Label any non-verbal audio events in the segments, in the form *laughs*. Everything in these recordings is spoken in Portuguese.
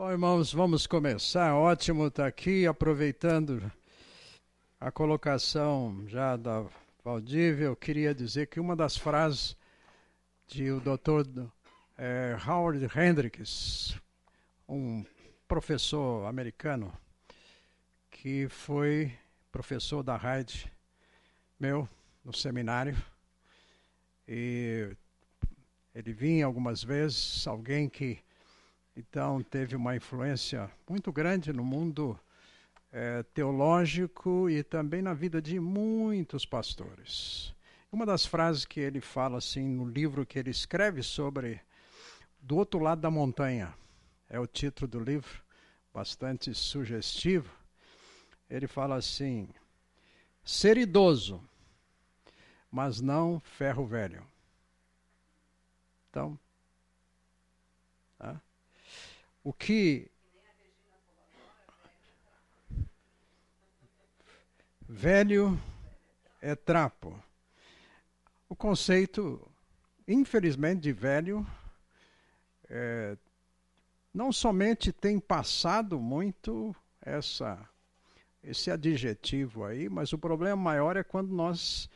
Bom, irmãos, vamos começar. Ótimo estar aqui, aproveitando a colocação já da Valdívia. Eu queria dizer que uma das frases de o Dr. É, Howard Hendricks, um professor americano que foi professor da Hyde, meu, no seminário, e ele vinha algumas vezes, alguém que então teve uma influência muito grande no mundo é, teológico e também na vida de muitos pastores. Uma das frases que ele fala assim no livro que ele escreve sobre Do Outro Lado da Montanha, é o título do livro, bastante sugestivo. Ele fala assim: ser idoso, mas não ferro velho. Então? O que velho é trapo. O conceito, infelizmente, de velho é, não somente tem passado muito essa esse adjetivo aí, mas o problema maior é quando nós,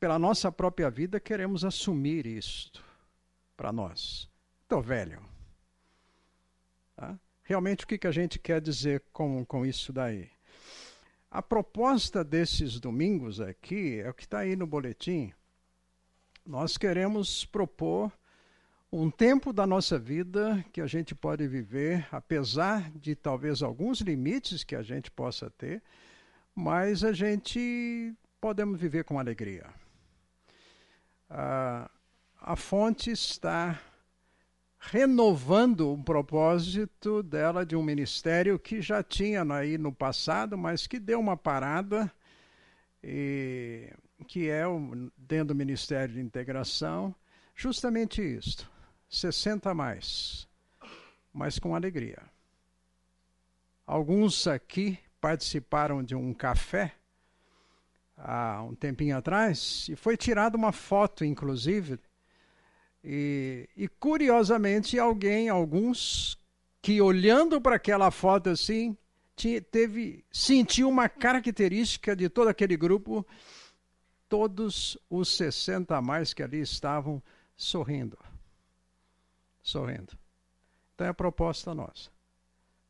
pela nossa própria vida, queremos assumir isto para nós. Estou velho. Tá? Realmente, o que, que a gente quer dizer com, com isso daí? A proposta desses domingos aqui é o que está aí no boletim. Nós queremos propor um tempo da nossa vida que a gente pode viver, apesar de talvez alguns limites que a gente possa ter, mas a gente podemos viver com alegria. Ah, a fonte está renovando o propósito dela de um ministério que já tinha aí no passado, mas que deu uma parada, e, que é o, dentro do Ministério de Integração, justamente isto, 60 a mais, mas com alegria. Alguns aqui participaram de um café há um tempinho atrás e foi tirada uma foto, inclusive, e, e curiosamente, alguém, alguns, que olhando para aquela foto assim, teve, sentiu uma característica de todo aquele grupo, todos os 60 a mais que ali estavam sorrindo. Sorrindo. Então é a proposta nossa.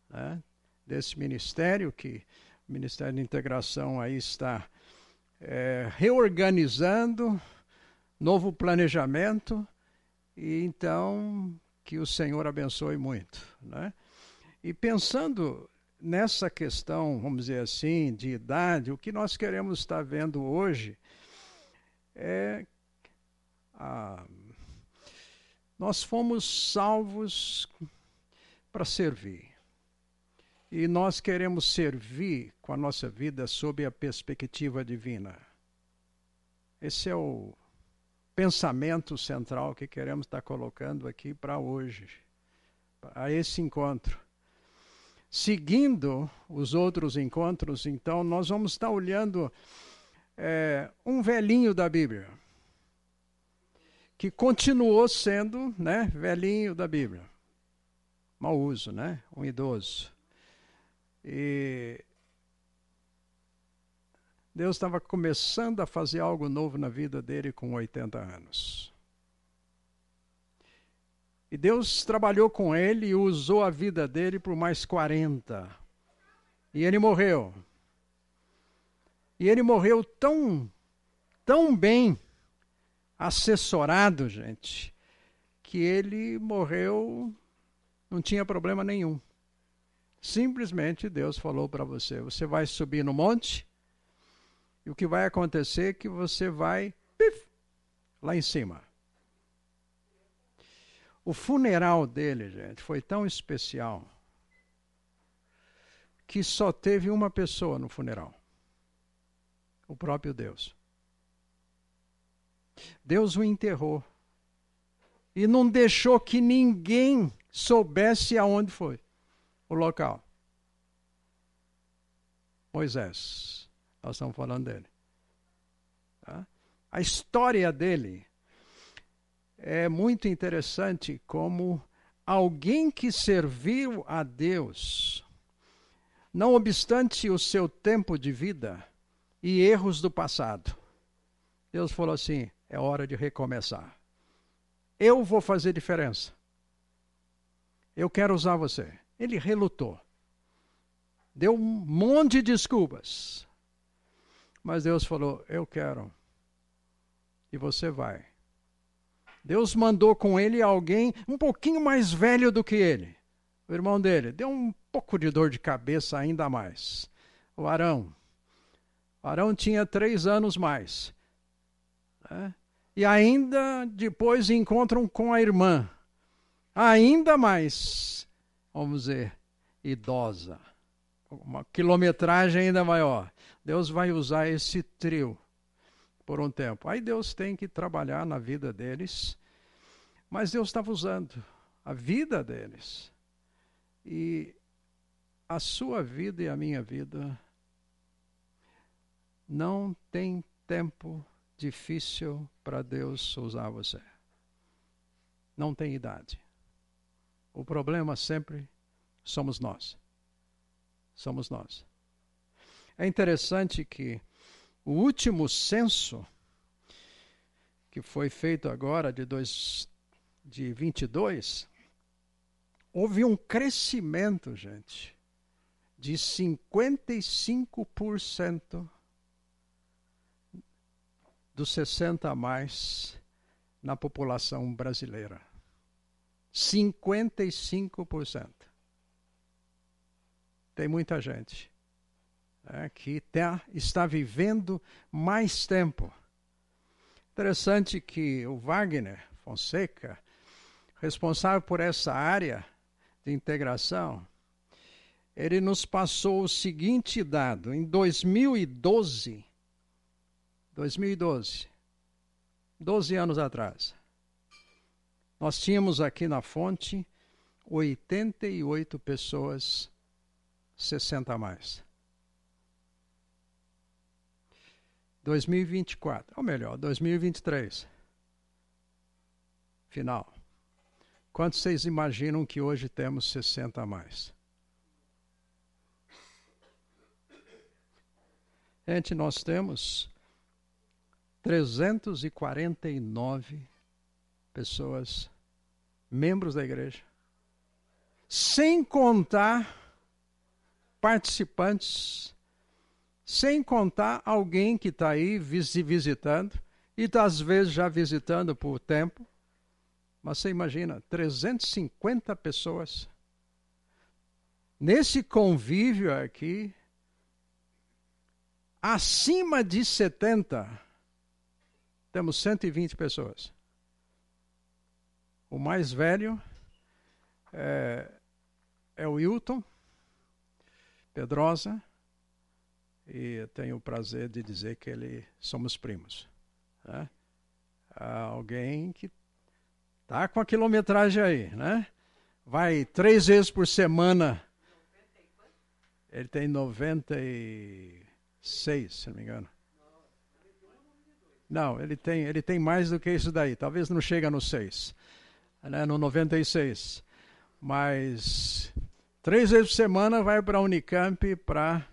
Né? Desse ministério, que o Ministério de Integração aí está é, reorganizando, novo planejamento, e então, que o Senhor abençoe muito. Né? E pensando nessa questão, vamos dizer assim, de idade, o que nós queremos estar vendo hoje é. Ah, nós fomos salvos para servir. E nós queremos servir com a nossa vida sob a perspectiva divina. Esse é o pensamento central que queremos estar colocando aqui para hoje, a esse encontro. Seguindo os outros encontros, então, nós vamos estar olhando é, um velhinho da Bíblia, que continuou sendo né, velhinho da Bíblia. Mau uso, né? Um idoso. E Deus estava começando a fazer algo novo na vida dele com 80 anos. E Deus trabalhou com ele e usou a vida dele por mais 40. E ele morreu. E ele morreu tão, tão bem assessorado, gente, que ele morreu, não tinha problema nenhum. Simplesmente Deus falou para você: você vai subir no monte e o que vai acontecer é que você vai pif, lá em cima. O funeral dele, gente, foi tão especial que só teve uma pessoa no funeral: o próprio Deus. Deus o enterrou e não deixou que ninguém soubesse aonde foi o local. Moisés nós estamos falando dele. Tá? A história dele é muito interessante como alguém que serviu a Deus, não obstante o seu tempo de vida e erros do passado, Deus falou assim: é hora de recomeçar. Eu vou fazer diferença. Eu quero usar você. Ele relutou. Deu um monte de desculpas. Mas Deus falou: Eu quero. E você vai. Deus mandou com ele alguém um pouquinho mais velho do que ele. O irmão dele. Deu um pouco de dor de cabeça ainda mais. O Arão. O Arão tinha três anos mais. Né? E ainda depois encontram com a irmã. Ainda mais, vamos dizer, idosa. Uma quilometragem ainda maior. Deus vai usar esse trio por um tempo. Aí Deus tem que trabalhar na vida deles, mas Deus estava usando a vida deles. E a sua vida e a minha vida não tem tempo difícil para Deus usar você. Não tem idade. O problema sempre somos nós. Somos nós. É interessante que o último censo, que foi feito agora de, dois, de 22, houve um crescimento, gente, de 55% dos 60 a mais na população brasileira. 55%. Tem muita gente é, que tá, está vivendo mais tempo. Interessante que o Wagner Fonseca, responsável por essa área de integração, ele nos passou o seguinte dado: em 2012, 2012, 12 anos atrás, nós tínhamos aqui na fonte 88 pessoas 60 a mais. 2024, ou melhor, 2023. Final. Quantos vocês imaginam que hoje temos 60 a mais? Gente, nós temos 349 pessoas, membros da igreja, sem contar participantes sem contar alguém que está aí visitando, e tá, às vezes já visitando por tempo. Mas você imagina, 350 pessoas. Nesse convívio aqui, acima de 70, temos 120 pessoas. O mais velho é, é o Hilton Pedrosa e tenho o prazer de dizer que ele somos primos. Né? Alguém que tá com a quilometragem aí, né? Vai três vezes por semana. Ele tem 96, se não me engano. Não, ele tem, ele tem mais do que isso daí. Talvez não chega no 6, né? no 96. Mas três vezes por semana vai para a Unicamp para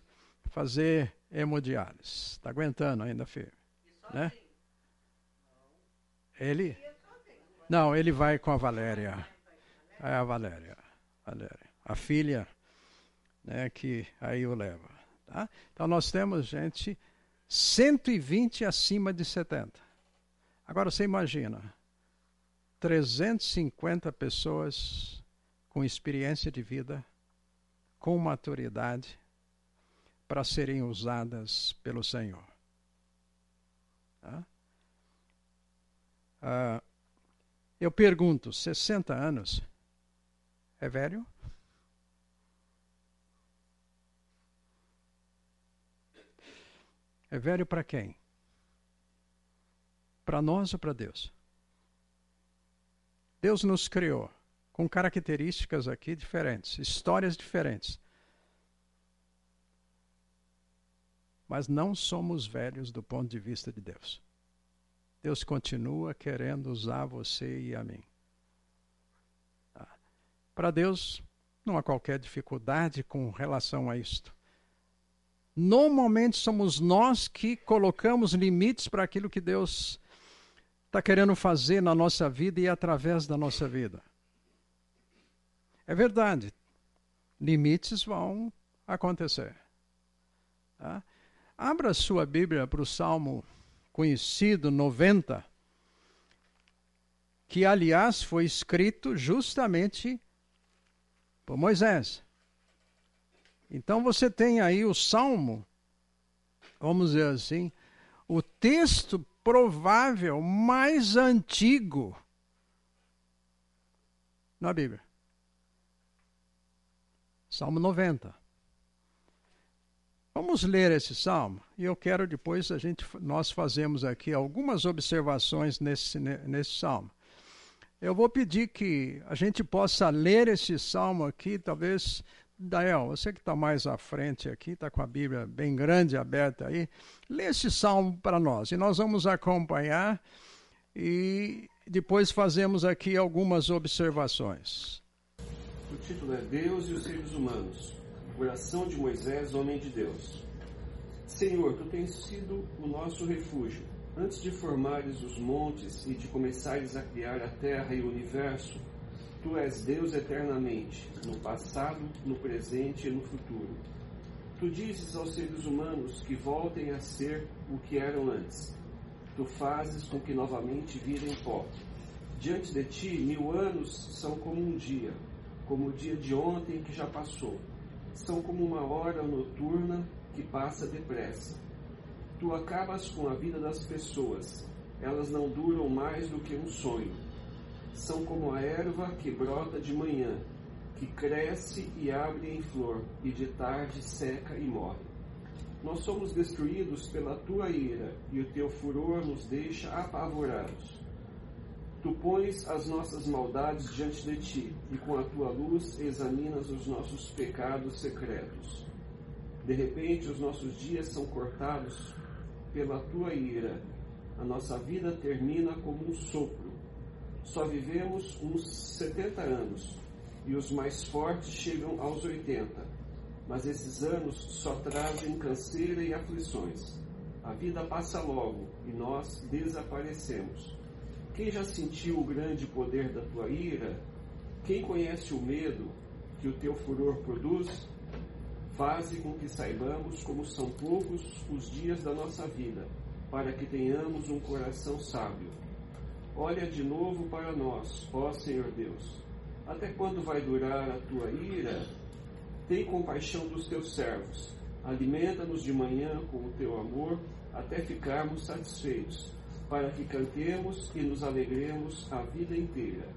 fazer hemodiálise. Está aguentando ainda, filho? Né? Ele? Não, ele vai com a Valéria. É a Valéria. Valéria. A filha, né, que aí o leva. Tá? Então nós temos gente 120 acima de 70. Agora você imagina, 350 pessoas com experiência de vida, com maturidade, para serem usadas pelo Senhor. Tá? Ah, eu pergunto: 60 anos é velho? É velho para quem? Para nós ou para Deus? Deus nos criou com características aqui diferentes, histórias diferentes. Mas não somos velhos do ponto de vista de Deus. Deus continua querendo usar você e a mim. Tá? Para Deus, não há qualquer dificuldade com relação a isto. Normalmente somos nós que colocamos limites para aquilo que Deus está querendo fazer na nossa vida e através da nossa vida. É verdade, limites vão acontecer. Tá? Abra sua Bíblia para o Salmo conhecido 90, que aliás foi escrito justamente por Moisés. Então você tem aí o Salmo, vamos dizer assim, o texto provável mais antigo na Bíblia. Salmo 90. Vamos ler esse salmo e eu quero depois a gente nós fazemos aqui algumas observações nesse nesse salmo. Eu vou pedir que a gente possa ler esse salmo aqui, talvez Dael, você que está mais à frente aqui, está com a Bíblia bem grande aberta aí, lê esse salmo para nós e nós vamos acompanhar e depois fazemos aqui algumas observações. O título é Deus e os seres humanos. Oração de Moisés, homem de Deus. Senhor, tu tens sido o nosso refúgio. Antes de formares os montes e de começares a criar a terra e o universo, tu és Deus eternamente, no passado, no presente e no futuro. Tu dizes aos seres humanos que voltem a ser o que eram antes. Tu fazes com que novamente virem pó. Diante de ti, mil anos são como um dia, como o dia de ontem que já passou são como uma hora noturna que passa depressa. Tu acabas com a vida das pessoas, elas não duram mais do que um sonho. São como a erva que brota de manhã, que cresce e abre em flor, e de tarde seca e morre. Nós somos destruídos pela tua ira, e o teu furor nos deixa apavorados. Tu pões as nossas maldades diante de ti, e com a tua luz examinas os nossos pecados secretos. De repente, os nossos dias são cortados pela tua ira. A nossa vida termina como um sopro. Só vivemos uns 70 anos, e os mais fortes chegam aos 80. Mas esses anos só trazem canseira e aflições. A vida passa logo e nós desaparecemos. Quem já sentiu o grande poder da tua ira? Quem conhece o medo que o teu furor produz? Faze com que saibamos como são poucos os dias da nossa vida, para que tenhamos um coração sábio. Olha de novo para nós, ó Senhor Deus. Até quando vai durar a tua ira? Tem compaixão dos teus servos. Alimenta-nos de manhã com o teu amor, até ficarmos satisfeitos para que cantemos e nos alegremos a vida inteira.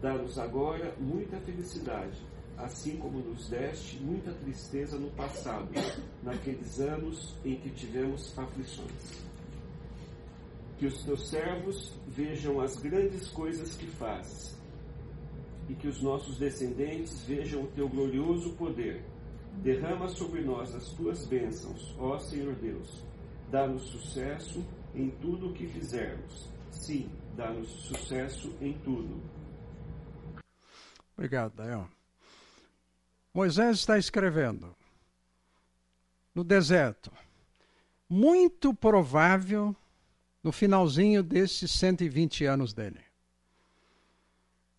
Dá-nos agora muita felicidade, assim como nos deste muita tristeza no passado, naqueles anos em que tivemos aflições. Que os teus servos vejam as grandes coisas que fazes, e que os nossos descendentes vejam o teu glorioso poder. Derrama sobre nós as tuas bênçãos, ó Senhor Deus. Dá-nos sucesso em tudo o que fizermos. Sim, dá-nos sucesso em tudo. Obrigado, Daniel. Moisés está escrevendo no deserto. Muito provável no finalzinho desses 120 anos dele.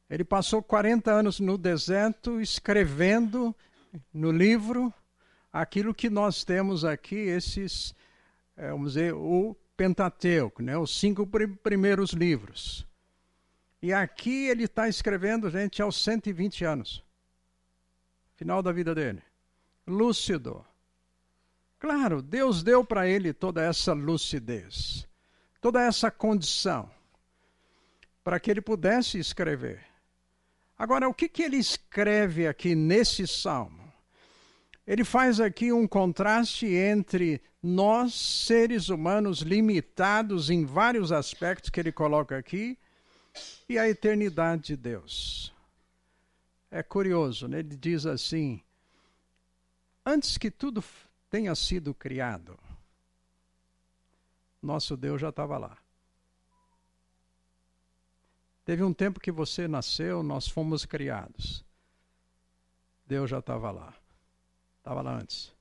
Ele passou 40 anos no deserto escrevendo no livro aquilo que nós temos aqui, esses, é, vamos dizer, o Pentateuco, né, os cinco primeiros livros. E aqui ele está escrevendo, gente, aos 120 anos. Final da vida dele. Lúcido. Claro, Deus deu para ele toda essa lucidez, toda essa condição, para que ele pudesse escrever. Agora, o que, que ele escreve aqui nesse salmo? Ele faz aqui um contraste entre nós, seres humanos limitados em vários aspectos que ele coloca aqui, e a eternidade de Deus. É curioso, né? ele diz assim: antes que tudo tenha sido criado, nosso Deus já estava lá. Teve um tempo que você nasceu, nós fomos criados. Deus já estava lá. Estava lá antes.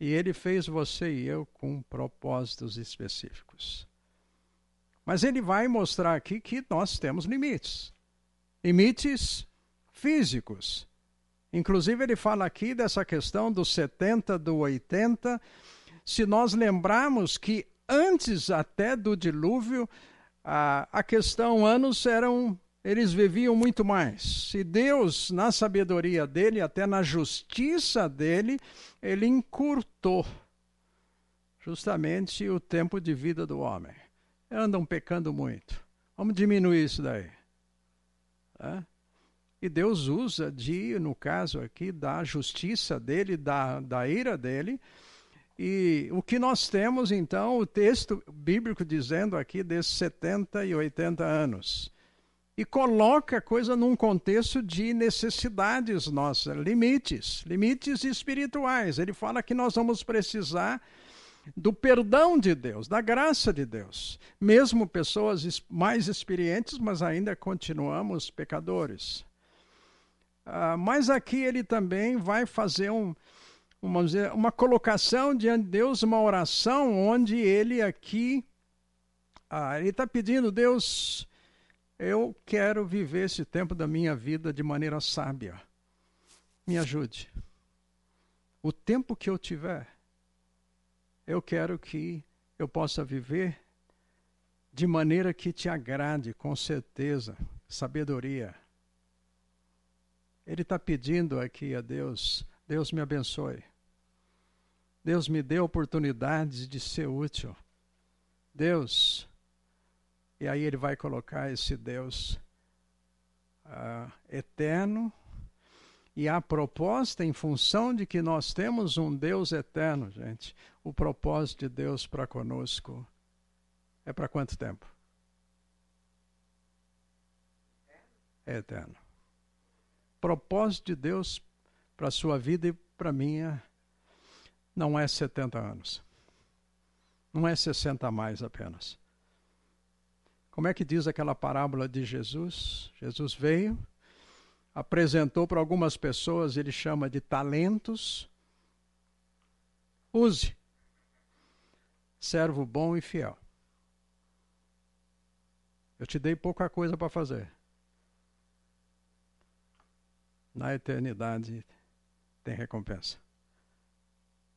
E ele fez você e eu com propósitos específicos. Mas ele vai mostrar aqui que nós temos limites. Limites físicos. Inclusive, ele fala aqui dessa questão dos 70, do 80. Se nós lembrarmos que antes até do dilúvio, a, a questão anos eram. Eles viviam muito mais. Se Deus, na sabedoria dele, até na justiça dele, ele encurtou justamente o tempo de vida do homem. Andam pecando muito. Vamos diminuir isso daí. E Deus usa de, no caso aqui, da justiça dele, da, da ira dele. E o que nós temos, então, o texto bíblico dizendo aqui desses 70 e 80 anos. E coloca a coisa num contexto de necessidades nossas, limites, limites espirituais. Ele fala que nós vamos precisar do perdão de Deus, da graça de Deus. Mesmo pessoas mais experientes, mas ainda continuamos pecadores. Uh, mas aqui ele também vai fazer um, uma, uma colocação diante de Deus, uma oração, onde ele aqui uh, ele está pedindo, Deus, eu quero viver esse tempo da minha vida de maneira sábia. Me ajude. O tempo que eu tiver, eu quero que eu possa viver de maneira que te agrade, com certeza, sabedoria ele está pedindo aqui a Deus: Deus me abençoe. Deus me dê oportunidades de ser útil. Deus. E aí ele vai colocar esse Deus uh, eterno. E a proposta, em função de que nós temos um Deus eterno, gente, o propósito de Deus para conosco é para quanto tempo? É eterno propósito de Deus para a sua vida e para minha não é 70 anos. Não é 60 a mais apenas. Como é que diz aquela parábola de Jesus? Jesus veio, apresentou para algumas pessoas, ele chama de talentos. Use. Servo bom e fiel. Eu te dei pouca coisa para fazer na eternidade tem recompensa,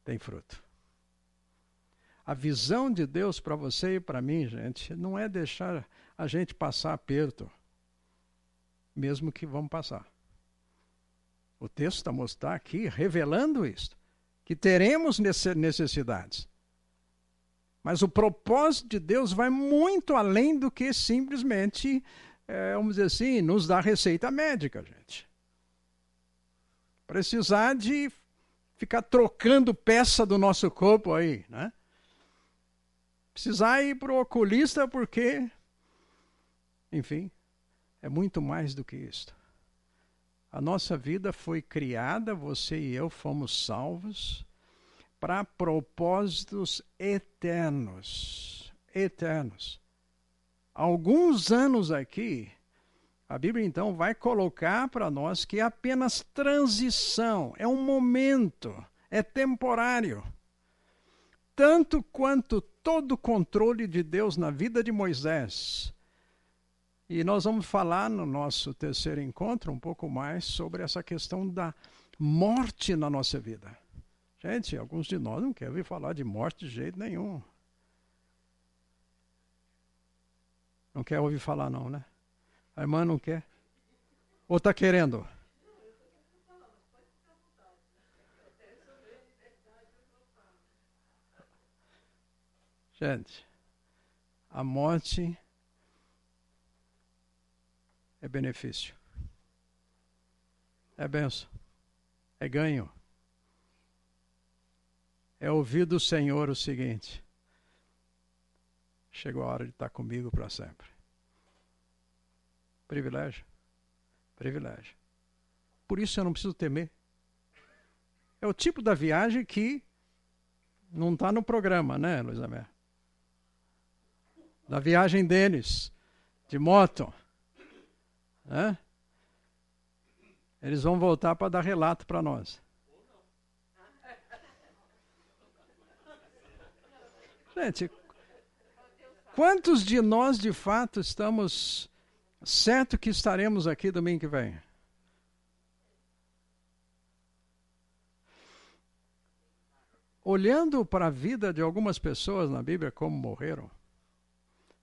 tem fruto. A visão de Deus para você e para mim, gente, não é deixar a gente passar aperto, mesmo que vamos passar. O texto está mostrando aqui, revelando isso, que teremos necessidades. Mas o propósito de Deus vai muito além do que simplesmente, é, vamos dizer assim, nos dar receita médica, gente precisar de ficar trocando peça do nosso corpo aí, né? Precisar ir para o oculista porque, enfim, é muito mais do que isto. A nossa vida foi criada, você e eu fomos salvos para propósitos eternos. Eternos. Alguns anos aqui, a Bíblia então vai colocar para nós que é apenas transição, é um momento, é temporário. Tanto quanto todo o controle de Deus na vida de Moisés. E nós vamos falar no nosso terceiro encontro um pouco mais sobre essa questão da morte na nossa vida. Gente, alguns de nós não querem ouvir falar de morte de jeito nenhum. Não quer ouvir falar, não, né? A irmã não quer? Ou está querendo? Gente, a morte é benefício. É benção. É ganho. É ouvir do Senhor o seguinte: chegou a hora de estar comigo para sempre. Privilégio. Privilégio. Por isso eu não preciso temer. É o tipo da viagem que não está no programa, né, Luiz Amé? Da viagem deles, de moto. Né? Eles vão voltar para dar relato para nós. Gente, quantos de nós de fato estamos certo que estaremos aqui domingo que vem? Olhando para a vida de algumas pessoas na Bíblia como morreram,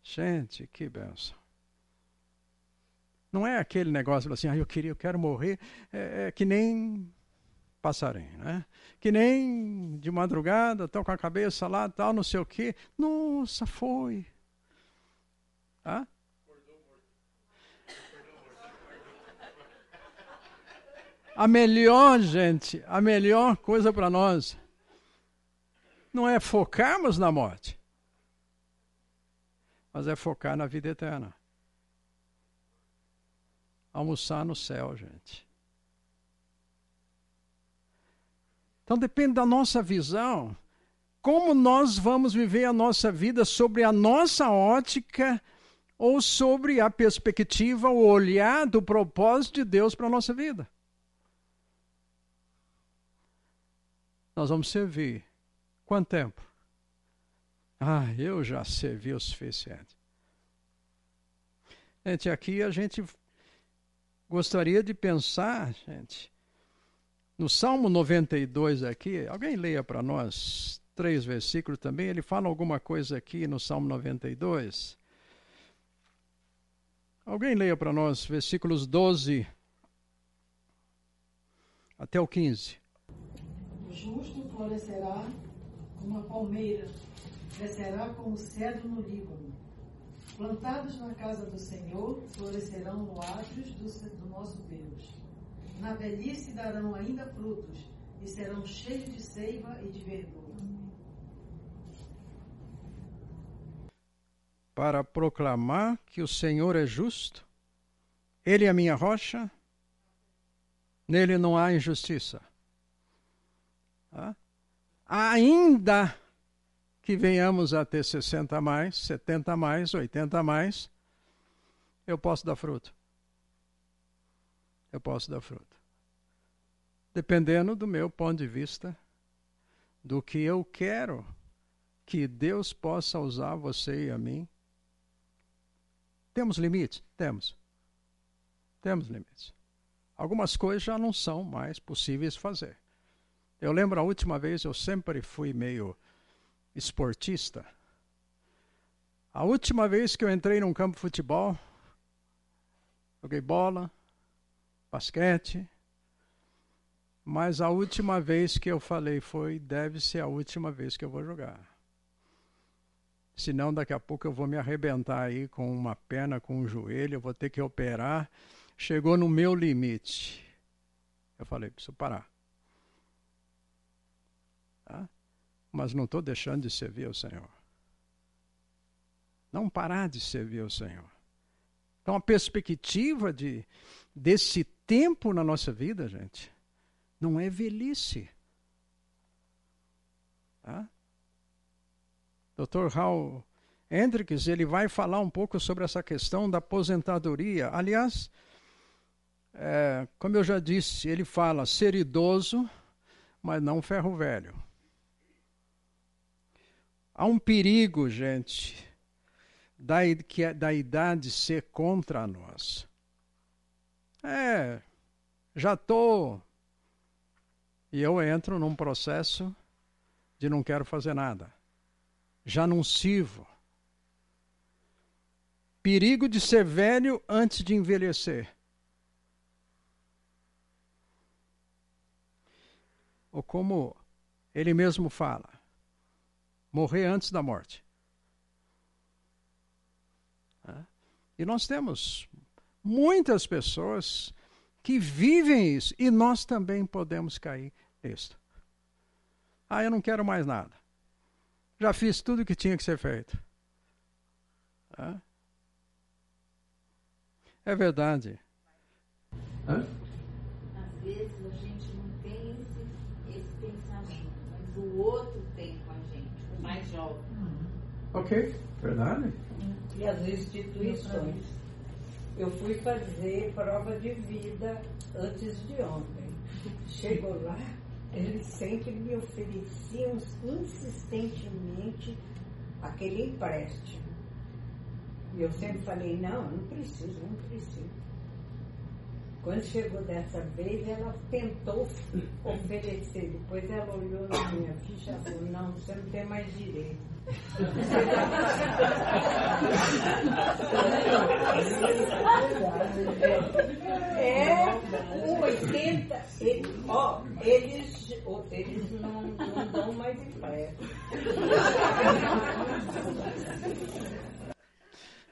gente, que benção. Não é aquele negócio assim, ah, eu queria, eu quero morrer, é, é que nem passarinho, né? Que nem de madrugada, estão com a cabeça lá, tal, não sei o quê. Nossa, foi. Ah? A melhor, gente, a melhor coisa para nós não é focarmos na morte, mas é focar na vida eterna almoçar no céu, gente. Então depende da nossa visão. Como nós vamos viver a nossa vida sobre a nossa ótica ou sobre a perspectiva, o olhar do propósito de Deus para a nossa vida. Nós vamos servir. Quanto tempo? Ah, eu já servi o suficiente. Gente, aqui a gente gostaria de pensar, gente, no Salmo 92 aqui, alguém leia para nós três versículos também, ele fala alguma coisa aqui no Salmo 92. Alguém leia para nós versículos 12 até o 15. O justo florescerá como a palmeira, crescerá como cedro no Líbano. Plantados na casa do Senhor, florescerão no átrios do, do nosso Deus. Na velhice darão ainda frutos, e serão cheios de seiva e de verdura. Para proclamar que o Senhor é justo, Ele é a minha rocha, nele não há injustiça. Ah? Ainda que venhamos a ter 60 a mais, 70 a mais, 80 a mais, eu posso dar fruto. Eu posso dar fruto. Dependendo do meu ponto de vista, do que eu quero que Deus possa usar você e a mim. Temos limites? Temos. Temos limites. Algumas coisas já não são mais possíveis fazer. Eu lembro a última vez, eu sempre fui meio esportista. A última vez que eu entrei num campo de futebol, joguei bola, basquete, mas a última vez que eu falei foi: deve ser a última vez que eu vou jogar. Senão, daqui a pouco eu vou me arrebentar aí com uma perna, com um joelho, eu vou ter que operar. Chegou no meu limite. Eu falei: preciso parar. Tá? Mas não estou deixando de servir ao Senhor. Não parar de servir ao Senhor. Então, a perspectiva de, desse tempo na nossa vida, gente, não é velhice. Tá? Dr. Hal Hendricks, ele vai falar um pouco sobre essa questão da aposentadoria. Aliás, é, como eu já disse, ele fala ser idoso, mas não ferro velho. Há um perigo, gente, da, que é, da idade ser contra nós. É, já estou. E eu entro num processo de não quero fazer nada. Já não sirvo. Perigo de ser velho antes de envelhecer. Ou como ele mesmo fala, morrer antes da morte. E nós temos muitas pessoas que vivem isso e nós também podemos cair nisso. Ah, eu não quero mais nada. Já fiz tudo o que tinha que ser feito. É verdade. Hã? Às vezes a gente não tem esse, esse pensamento, mas o outro jovem. Ok, verdade. E as instituições. Eu fui fazer prova de vida antes de ontem. Chegou lá, eles sempre me ofereciam insistentemente aquele empréstimo. E eu sempre falei, não, não preciso, não preciso. Quando chegou dessa vez, ela tentou oferecer. Depois ela olhou na minha ficha e falou, não, você não tem mais direito. É, o 80, ele, ó, eles, eles não, não dão mais empréstimo.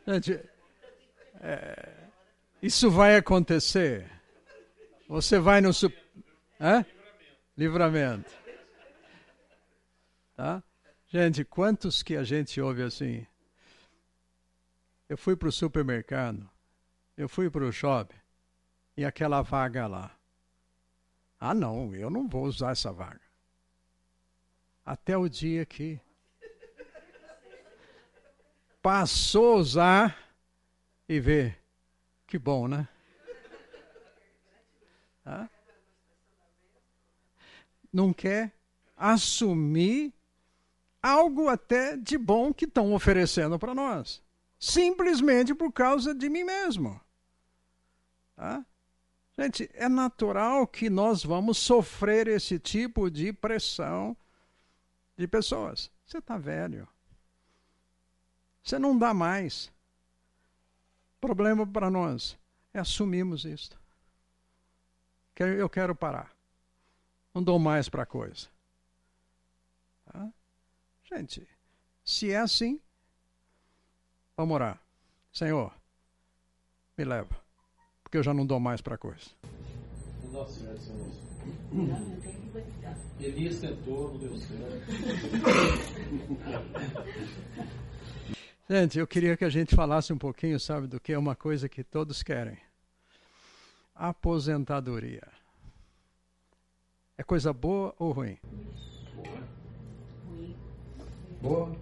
Gente, é, isso vai acontecer. Você vai no. Su... Hã? Livramento. Tá? Gente, quantos que a gente ouve assim? Eu fui para o supermercado, eu fui para o shopping e aquela vaga lá. Ah, não, eu não vou usar essa vaga. Até o dia que passou a usar e vê. Que bom, né? Não quer assumir algo até de bom que estão oferecendo para nós. Simplesmente por causa de mim mesmo. Tá? Gente, é natural que nós vamos sofrer esse tipo de pressão de pessoas. Você está velho. Você não dá mais. Problema para nós é assumirmos isto. Eu quero parar. Não dou mais para a coisa. Tá? Gente, se é assim, vamos orar. Senhor, me leva, porque eu já não dou mais para coisa. Nossa Senhora. Elias tentou, não deu certo. Gente, eu queria que a gente falasse um pouquinho, sabe, do que é uma coisa que todos querem. Aposentadoria. É coisa boa ou ruim? Boa.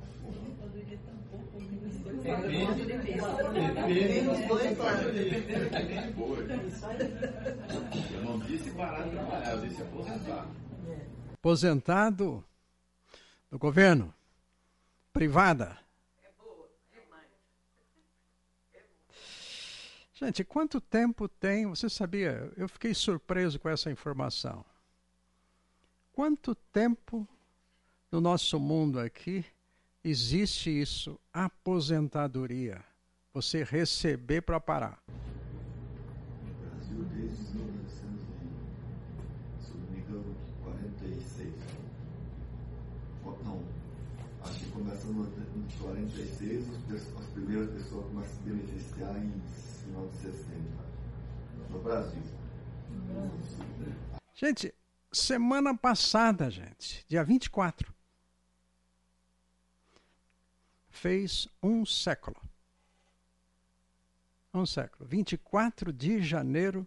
Eu não disse parar de trabalhar, eu disse aposentar. Aposentado do governo, privada. Gente, quanto tempo tem? Você sabia? Eu fiquei surpreso com essa informação. Quanto tempo no nosso mundo aqui existe isso, aposentadoria. Você receber para parar. Brasil, desde 1900, se não me engano, 46. Não, acho que começa em 46, as primeiras pessoas começam a se beneficiar em final de 60. No Brasil. Gente, semana passada, gente, dia 24, fez um século. Um século. 24 de janeiro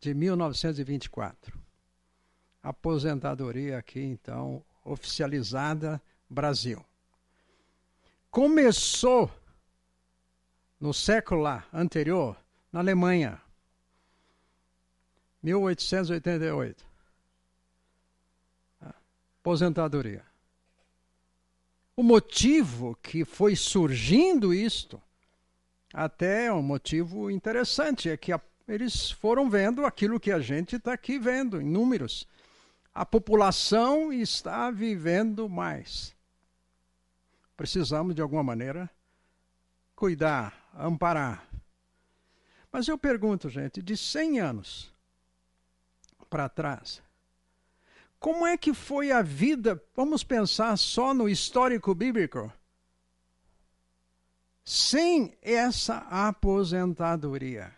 de 1924. Aposentadoria aqui, então, oficializada Brasil. Começou no século anterior, na Alemanha. 1888. Aposentadoria. O motivo que foi surgindo isto, até é um motivo interessante, é que a, eles foram vendo aquilo que a gente está aqui vendo, em números. A população está vivendo mais. Precisamos, de alguma maneira, cuidar, amparar. Mas eu pergunto, gente, de 100 anos para trás, como é que foi a vida? Vamos pensar só no histórico bíblico. Sem essa aposentadoria.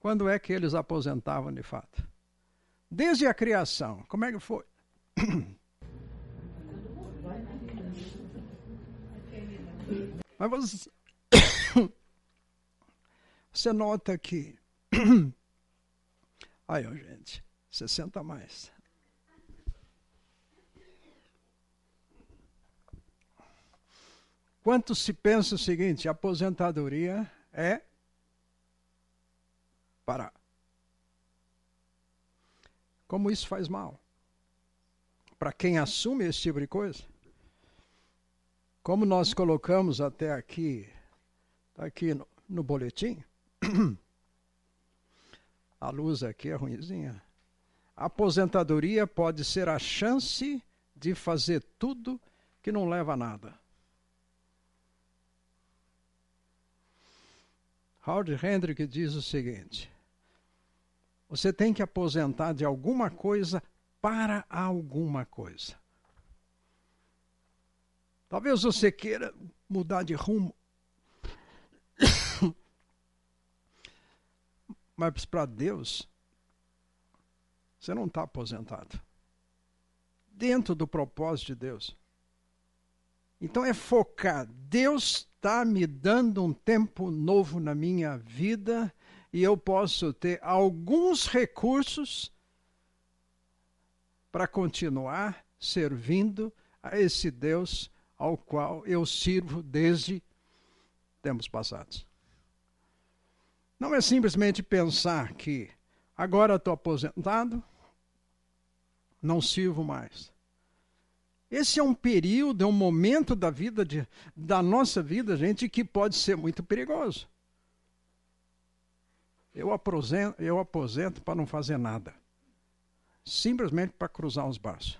Quando é que eles aposentavam de fato? Desde a criação. Como é que foi? *clears throat* Mas você, *coughs* você nota que. *coughs* Aí, ó, gente, 60 mais. Quanto se pensa o seguinte: aposentadoria é parar. Como isso faz mal? Para quem assume esse tipo de coisa? Como nós colocamos até aqui, tá aqui no, no boletim, *clears throat* a luz aqui é ruimzinha. Aposentadoria pode ser a chance de fazer tudo que não leva a nada. Howard Hendrick diz o seguinte: você tem que aposentar de alguma coisa para alguma coisa. Talvez você queira mudar de rumo. *coughs* Mas para Deus, você não está aposentado. Dentro do propósito de Deus. Então é focar. Deus está me dando um tempo novo na minha vida e eu posso ter alguns recursos para continuar servindo a esse Deus ao qual eu sirvo desde tempos passados. Não é simplesmente pensar que agora estou aposentado, não sirvo mais. Esse é um período, é um momento da vida de, da nossa vida, gente, que pode ser muito perigoso. Eu aposento, eu aposento para não fazer nada. Simplesmente para cruzar os braços.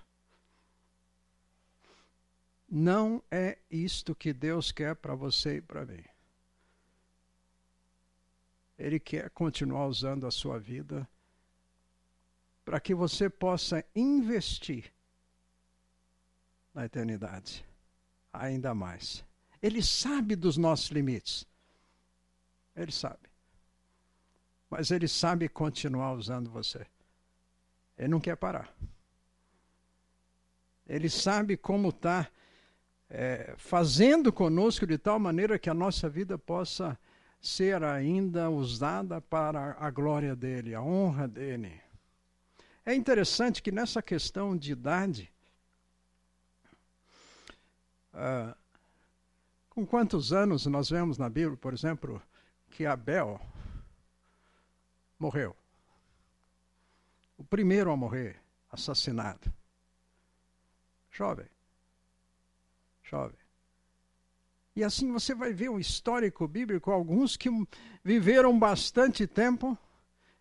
Não é isto que Deus quer para você e para mim. Ele quer continuar usando a sua vida para que você possa investir na eternidade ainda mais. Ele sabe dos nossos limites. Ele sabe. Mas ele sabe continuar usando você. Ele não quer parar. Ele sabe como está é, fazendo conosco de tal maneira que a nossa vida possa ser ainda usada para a glória dele, a honra dele. É interessante que nessa questão de idade, uh, com quantos anos nós vemos na Bíblia, por exemplo, que Abel morreu? O primeiro a morrer, assassinado. Jovem. Jovem. E assim você vai ver um histórico bíblico, alguns que viveram bastante tempo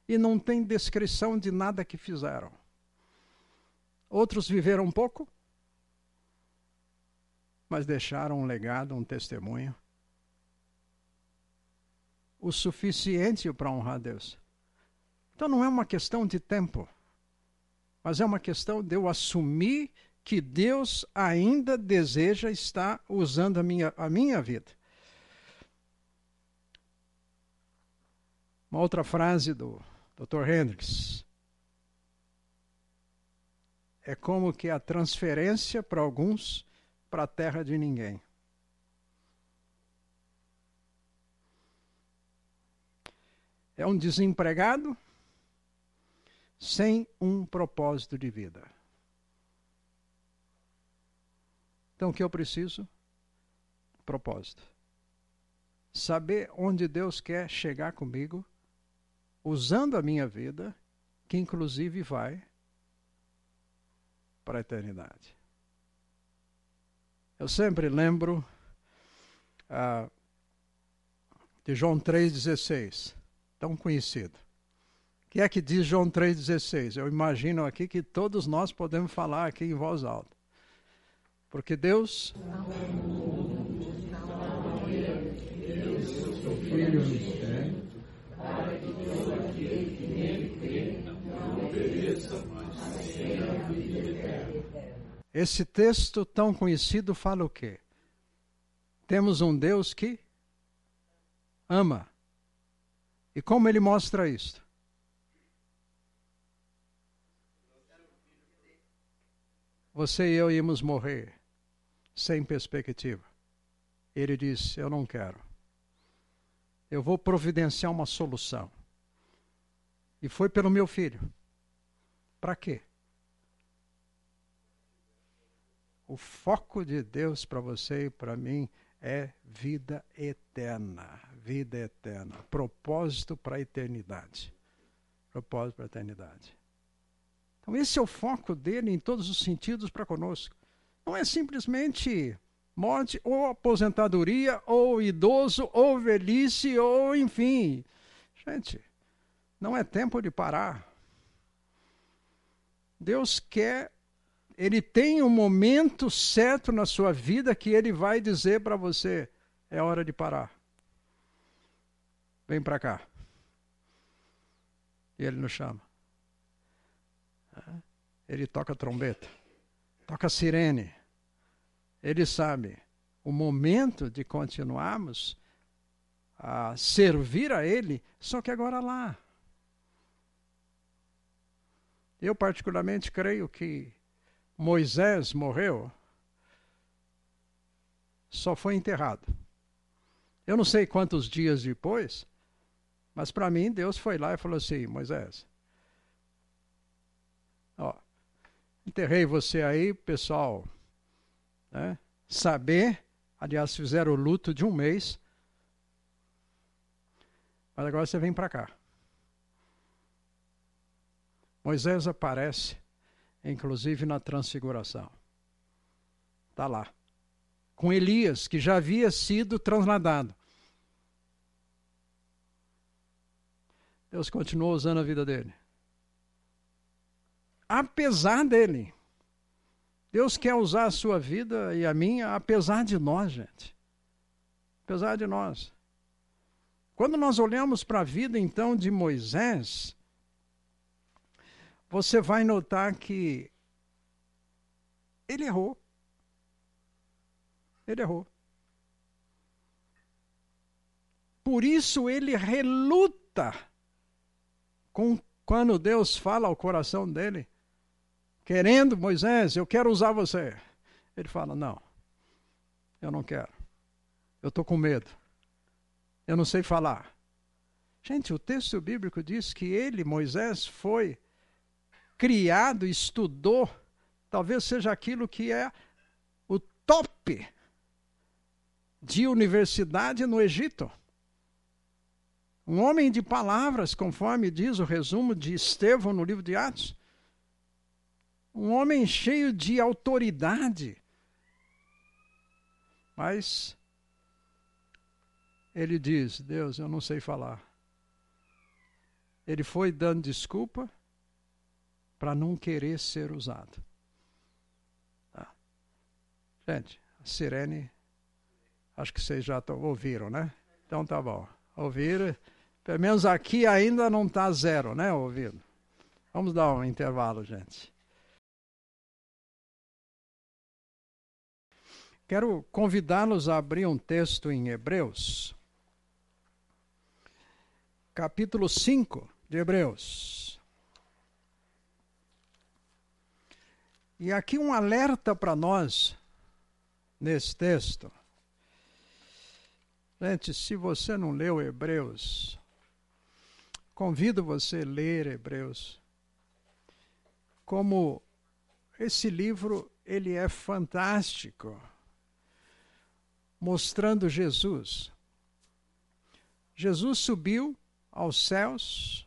e não tem descrição de nada que fizeram. Outros viveram pouco, mas deixaram um legado, um testemunho. O suficiente para honrar Deus. Então não é uma questão de tempo, mas é uma questão de eu assumir que Deus ainda deseja estar usando a minha, a minha vida. Uma outra frase do Dr. Hendricks. É como que a transferência para alguns para a terra de ninguém. É um desempregado sem um propósito de vida. Então o que eu preciso? Propósito. Saber onde Deus quer chegar comigo usando a minha vida, que inclusive vai para a eternidade. Eu sempre lembro uh, de João 3,16, tão conhecido. O que é que diz João 3,16? Eu imagino aqui que todos nós podemos falar aqui em voz alta. Porque Deus. Esse texto tão conhecido fala o quê? Temos um Deus que ama. E como ele mostra isto? Você e eu íamos morrer sem perspectiva. Ele disse: Eu não quero. Eu vou providenciar uma solução. E foi pelo meu filho. Para quê? O foco de Deus para você e para mim é vida eterna. Vida eterna. Propósito para a eternidade. propósito para a eternidade. Então, esse é o foco dele em todos os sentidos para conosco. Não é simplesmente morte ou aposentadoria, ou idoso, ou velhice, ou enfim. Gente, não é tempo de parar. Deus quer, Ele tem um momento certo na sua vida que Ele vai dizer para você: é hora de parar. Vem para cá. E Ele nos chama. Ele toca trombeta, toca sirene. Ele sabe o momento de continuarmos a servir a Ele, só que agora lá. Eu, particularmente, creio que Moisés morreu, só foi enterrado. Eu não sei quantos dias depois, mas para mim Deus foi lá e falou assim: Moisés, ó, enterrei você aí, pessoal, né, saber. Aliás, fizeram o luto de um mês. Mas agora você vem para cá. Moisés aparece, inclusive na transfiguração. Está lá. Com Elias, que já havia sido transladado. Deus continuou usando a vida dele. Apesar dele. Deus quer usar a sua vida e a minha, apesar de nós, gente. Apesar de nós. Quando nós olhamos para a vida, então, de Moisés, você vai notar que ele errou. Ele errou. Por isso ele reluta com quando Deus fala ao coração dele, querendo Moisés, eu quero usar você. Ele fala: Não, eu não quero. Eu estou com medo. Eu não sei falar. Gente, o texto bíblico diz que ele, Moisés, foi criado, estudou, talvez seja aquilo que é o top de universidade no Egito. Um homem de palavras, conforme diz o resumo de Estevão no livro de Atos. Um homem cheio de autoridade. Mas ele diz: Deus, eu não sei falar. Ele foi dando desculpa para não querer ser usado. Tá. Gente, a sirene, acho que vocês já ouviram, né? Então tá bom. Ouviram? Pelo menos aqui ainda não está zero, né? Ouvindo. Vamos dar um intervalo, gente. Quero convidá-los a abrir um texto em Hebreus, capítulo 5 de Hebreus. E aqui um alerta para nós nesse texto. Gente, se você não leu Hebreus, convido você a ler Hebreus. Como esse livro, ele é fantástico, mostrando Jesus. Jesus subiu aos céus,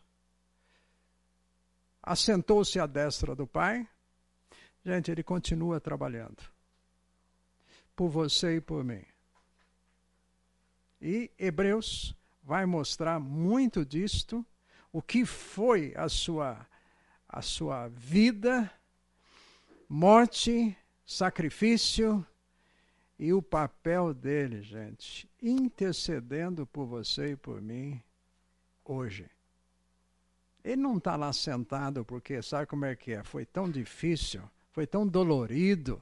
assentou-se à destra do Pai, Gente, ele continua trabalhando. Por você e por mim. E Hebreus vai mostrar muito disto, o que foi a sua a sua vida, morte, sacrifício e o papel dele, gente, intercedendo por você e por mim hoje. Ele não está lá sentado porque sabe como é que é? Foi tão difícil foi tão dolorido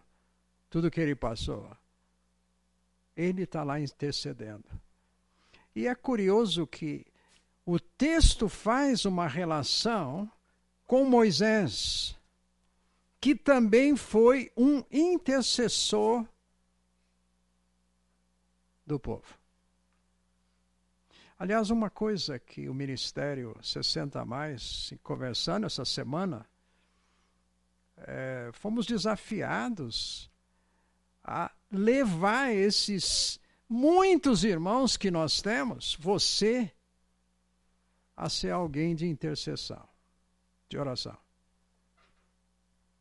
tudo que ele passou. Ele está lá intercedendo. E é curioso que o texto faz uma relação com Moisés, que também foi um intercessor do povo. Aliás, uma coisa que o Ministério 60 Mais, conversando essa semana, é, fomos desafiados a levar esses muitos irmãos que nós temos, você, a ser alguém de intercessão, de oração.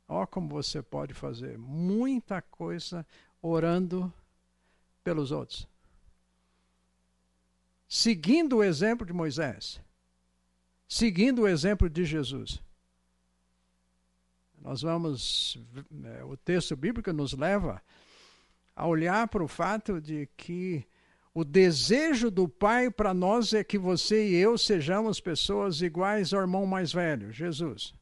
Ó, como você pode fazer muita coisa orando pelos outros. Seguindo o exemplo de Moisés, seguindo o exemplo de Jesus. Nós vamos, é, o texto bíblico nos leva a olhar para o fato de que o desejo do Pai para nós é que você e eu sejamos pessoas iguais ao irmão mais velho, Jesus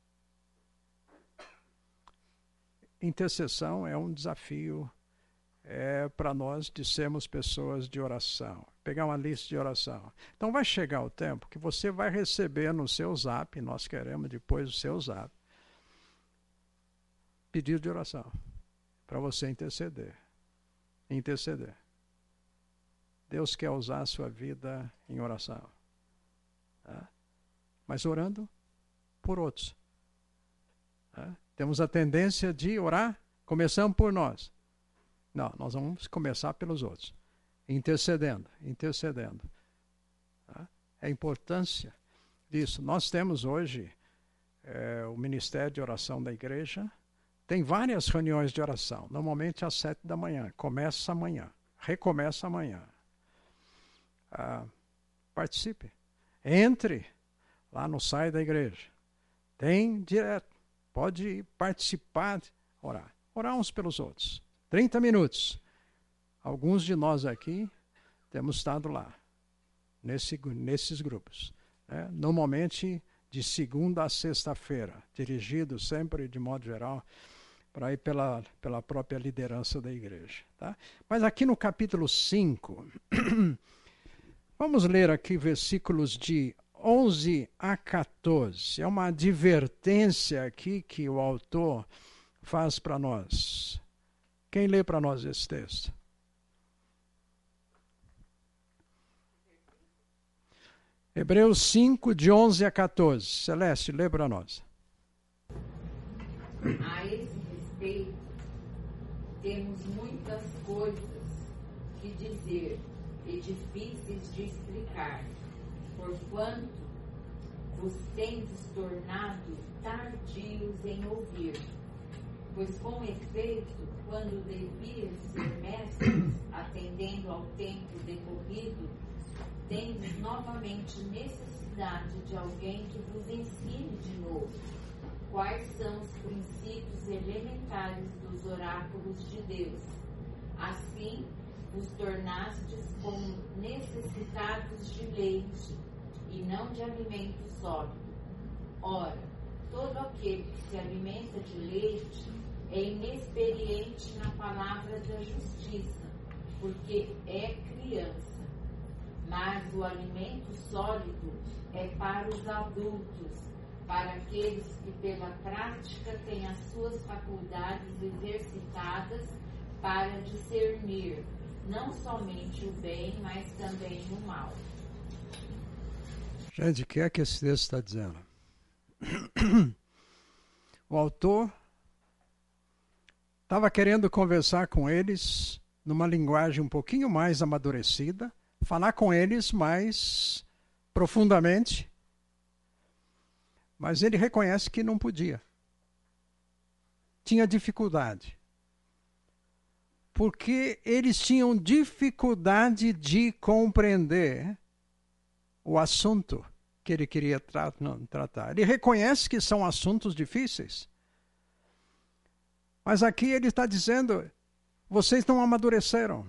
intercessão é um desafio é, para nós de sermos pessoas de oração. Pegar uma lista de oração. Então vai chegar o tempo que você vai receber no seu zap, nós queremos depois o seu zap, pedido de oração para você interceder. Interceder. Deus quer usar a sua vida em oração. Tá? Mas orando por outros. Tá? Temos a tendência de orar, começamos por nós. Não, nós vamos começar pelos outros. Intercedendo, intercedendo. Tá? É a importância disso. Nós temos hoje é, o Ministério de Oração da Igreja. Tem várias reuniões de oração, normalmente às sete da manhã. Começa amanhã, recomeça amanhã. Ah, participe. Entre lá no site da igreja. Tem direto. Pode participar, orar. Orar uns pelos outros. 30 minutos. Alguns de nós aqui temos estado lá, nesse, nesses grupos. Né? Normalmente de segunda a sexta-feira, dirigido sempre, de modo geral, para ir pela, pela própria liderança da igreja. Tá? Mas aqui no capítulo 5, *clears throat* vamos ler aqui versículos de 11 a 14. É uma advertência aqui que o autor faz para nós. Quem lê para nós esse texto? Hebreus 5, de 11 a 14. Celeste, lê para nós. A esse respeito, temos muitas coisas que dizer e difíceis de explicar porquanto vos tendes tornado tardios em ouvir. Pois com efeito, quando deviam ser mestres, atendendo ao tempo decorrido, tendes novamente necessidade de alguém que vos ensine de novo quais são os princípios elementares dos oráculos de Deus. Assim, vos tornastes como necessitados de leite e não de alimento sólido. Ora, todo aquele que se alimenta de leite é inexperiente na palavra da justiça, porque é criança. Mas o alimento sólido é para os adultos, para aqueles que pela prática têm as suas faculdades exercitadas para discernir não somente o bem, mas também o mal. Gente, o que é que esse texto está dizendo? *clears throat* O autor estava querendo conversar com eles numa linguagem um pouquinho mais amadurecida, falar com eles mais profundamente, mas ele reconhece que não podia. Tinha dificuldade. Porque eles tinham dificuldade de compreender o assunto que ele queria tra tratar. Ele reconhece que são assuntos difíceis. Mas aqui ele está dizendo: vocês não amadureceram.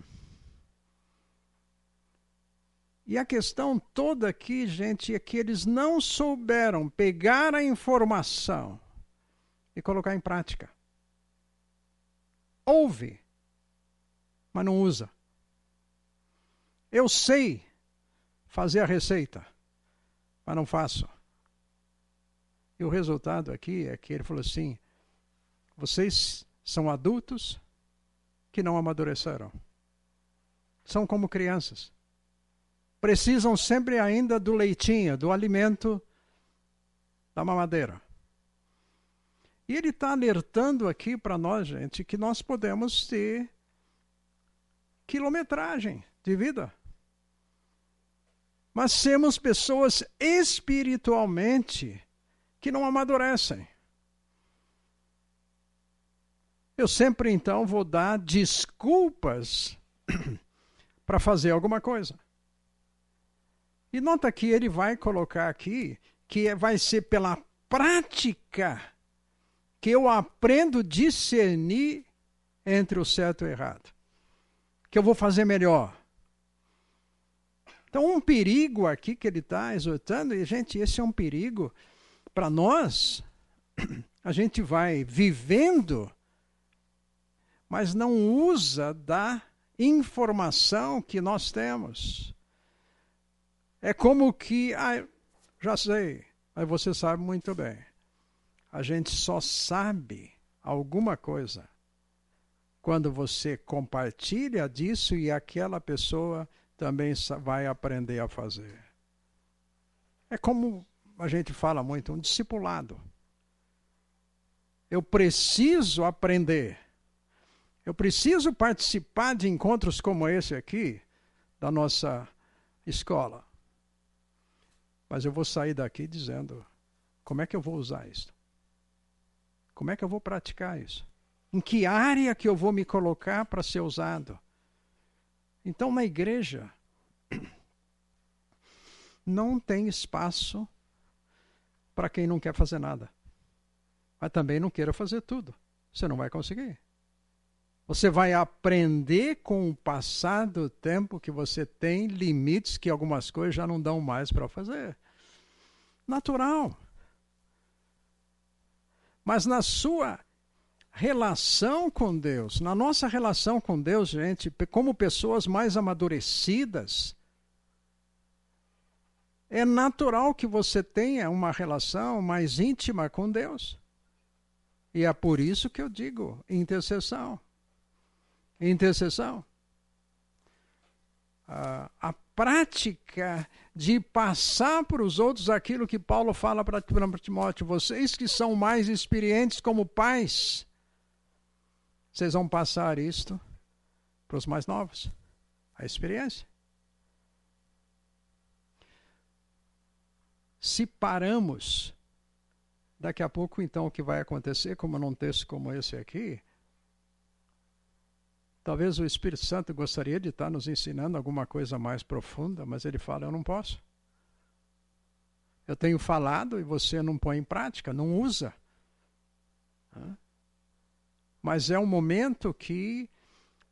E a questão toda aqui, gente, é que eles não souberam pegar a informação e colocar em prática. Ouve, mas não usa. Eu sei fazer a receita, mas não faço. E o resultado aqui é que ele falou assim: vocês são adultos que não amadureceram. São como crianças. Precisam sempre ainda do leitinho, do alimento da mamadeira. E ele está alertando aqui para nós, gente, que nós podemos ter quilometragem de vida mas sermos pessoas espiritualmente que não amadurecem. Eu sempre então vou dar desculpas *clears throat* para fazer alguma coisa. E nota que ele vai colocar aqui que vai ser pela prática que eu aprendo a discernir entre o certo e o errado. Que eu vou fazer melhor. Então, um perigo aqui que ele está exortando, e gente, esse é um perigo para nós. A gente vai vivendo, mas não usa da informação que nós temos. É como que, ah, já sei, mas você sabe muito bem. A gente só sabe alguma coisa quando você compartilha disso e aquela pessoa também vai aprender a fazer. É como a gente fala muito, um discipulado. Eu preciso aprender. Eu preciso participar de encontros como esse aqui, da nossa escola. Mas eu vou sair daqui dizendo: como é que eu vou usar isso? Como é que eu vou praticar isso? Em que área que eu vou me colocar para ser usado? Então, na igreja, *clears throat* não tem espaço para quem não quer fazer nada. Mas também não queira fazer tudo. Você não vai conseguir. Você vai aprender com o passar do tempo que você tem limites que algumas coisas já não dão mais para fazer. Natural. Mas na sua relação com Deus, na nossa relação com Deus, gente, como pessoas mais amadurecidas, é natural que você tenha uma relação mais íntima com Deus. E é por isso que eu digo intercessão intercessão. Ah, a prática de passar para os outros aquilo que Paulo fala para Timóteo, vocês que são mais experientes como pais, vocês vão passar isto para os mais novos, a experiência. Se paramos, daqui a pouco então o que vai acontecer, como num texto como esse aqui, Talvez o Espírito Santo gostaria de estar nos ensinando alguma coisa mais profunda, mas ele fala: Eu não posso. Eu tenho falado e você não põe em prática, não usa. Mas é um momento que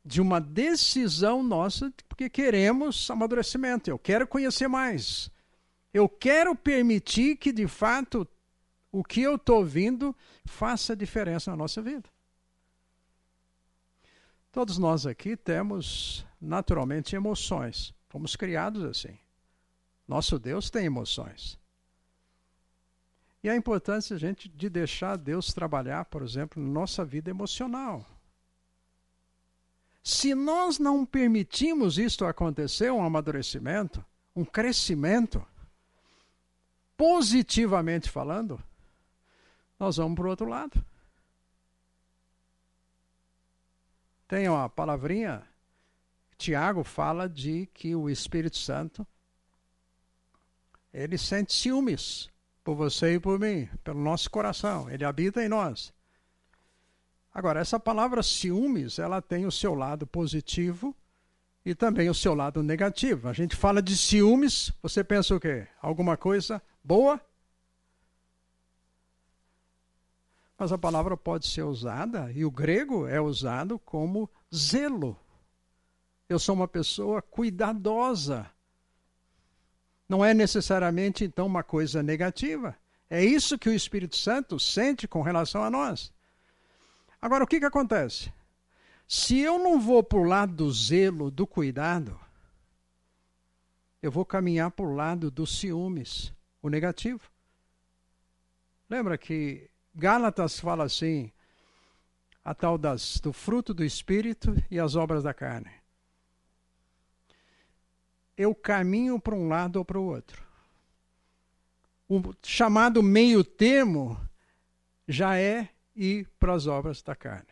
de uma decisão nossa, porque queremos amadurecimento. Eu quero conhecer mais. Eu quero permitir que, de fato, o que eu estou ouvindo faça diferença na nossa vida. Todos nós aqui temos naturalmente emoções. Fomos criados assim. Nosso Deus tem emoções. E a importância, gente, de deixar Deus trabalhar, por exemplo, na nossa vida emocional. Se nós não permitimos isto acontecer, um amadurecimento, um crescimento, positivamente falando, nós vamos para o outro lado. Tem uma palavrinha, Tiago fala de que o Espírito Santo ele sente ciúmes por você e por mim, pelo nosso coração. Ele habita em nós. Agora, essa palavra ciúmes, ela tem o seu lado positivo e também o seu lado negativo. A gente fala de ciúmes, você pensa o quê? Alguma coisa boa? Mas a palavra pode ser usada, e o grego é usado como zelo. Eu sou uma pessoa cuidadosa. Não é necessariamente, então, uma coisa negativa. É isso que o Espírito Santo sente com relação a nós. Agora, o que, que acontece? Se eu não vou para o lado do zelo, do cuidado, eu vou caminhar para o lado dos ciúmes, o negativo. Lembra que Gálatas fala assim, a tal das, do fruto do Espírito e as obras da carne. Eu caminho para um lado ou para o outro. O chamado meio termo já é ir para as obras da carne.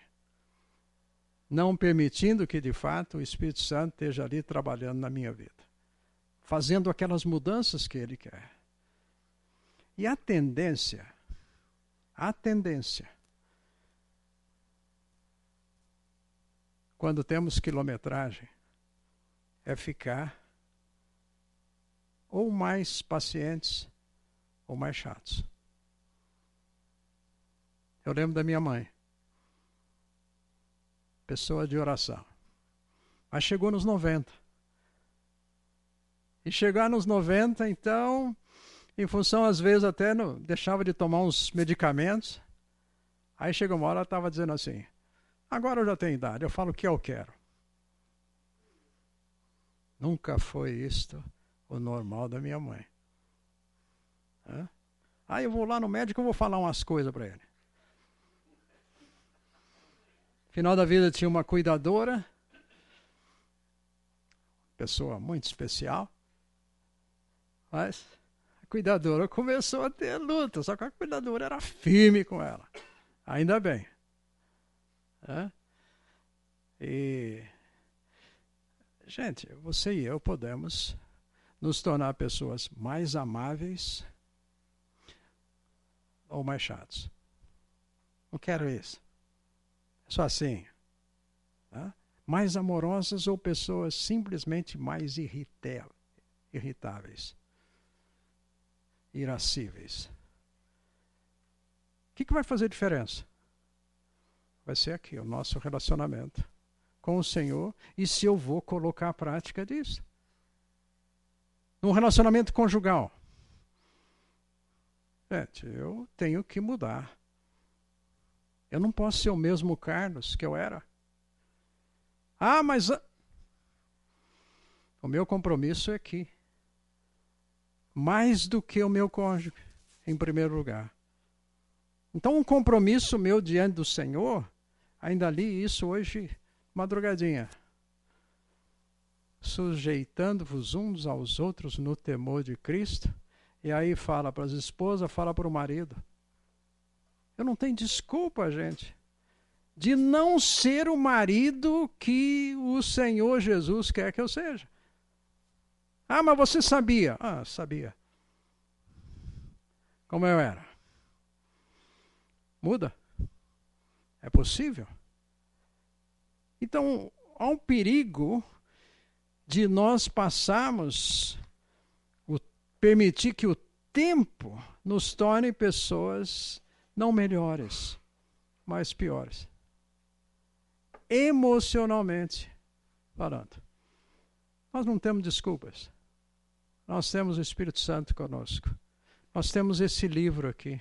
Não permitindo que, de fato, o Espírito Santo esteja ali trabalhando na minha vida. fazendo aquelas mudanças que ele quer. E a tendência, a tendência, quando temos quilometragem, é ficar ou mais pacientes ou mais chatos. Eu lembro da minha mãe, pessoa de oração, mas chegou nos 90. E chegar nos 90, então, em função, às vezes, até no, deixava de tomar uns medicamentos. Aí chegou uma hora, ela estava dizendo assim: agora eu já tenho idade, eu falo o que eu quero. Nunca foi isto o normal da minha mãe. Hã? Aí eu vou lá no médico e vou falar umas coisas para ele. Final da vida tinha uma cuidadora, pessoa muito especial, mas cuidadora começou a ter luta, só que a cuidadora era firme com ela. Ainda bem. É? E, gente, você e eu podemos nos tornar pessoas mais amáveis ou mais chatos. Não quero isso. É só assim. Mais amorosas ou pessoas simplesmente mais irritáveis irascíveis. O que, que vai fazer diferença? Vai ser aqui, o nosso relacionamento com o Senhor e se eu vou colocar a prática disso. Num relacionamento conjugal. Gente, eu tenho que mudar. Eu não posso ser o mesmo Carlos que eu era. Ah, mas a... o meu compromisso é aqui mais do que o meu cônjuge, em primeiro lugar. Então, um compromisso meu diante do Senhor, ainda li isso hoje, madrugadinha. Sujeitando-vos uns aos outros no temor de Cristo. E aí fala para as esposas, fala para o marido. Eu não tenho desculpa, gente, de não ser o marido que o Senhor Jesus quer que eu seja. Ah, mas você sabia? Ah, sabia. Como eu era. Muda. É possível. Então, há um perigo de nós passarmos, o, permitir que o tempo nos torne pessoas não melhores, mas piores. Emocionalmente falando. Nós não temos desculpas. Nós temos o Espírito Santo conosco. Nós temos esse livro aqui.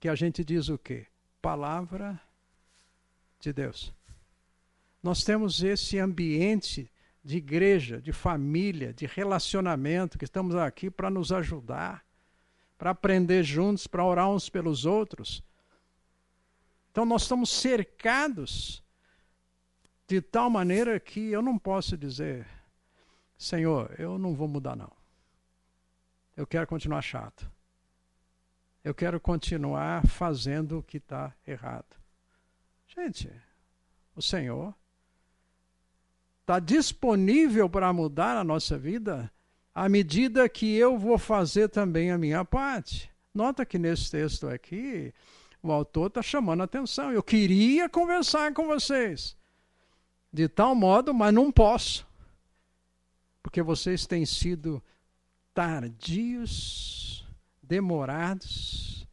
Que a gente diz o quê? Palavra de Deus. Nós temos esse ambiente de igreja, de família, de relacionamento, que estamos aqui para nos ajudar, para aprender juntos, para orar uns pelos outros. Então nós estamos cercados de tal maneira que eu não posso dizer, Senhor, eu não vou mudar, não. Eu quero continuar chato. Eu quero continuar fazendo o que está errado. Gente, o Senhor está disponível para mudar a nossa vida à medida que eu vou fazer também a minha parte. Nota que nesse texto aqui, o autor está chamando a atenção. Eu queria conversar com vocês de tal modo, mas não posso porque vocês têm sido tardios, demorados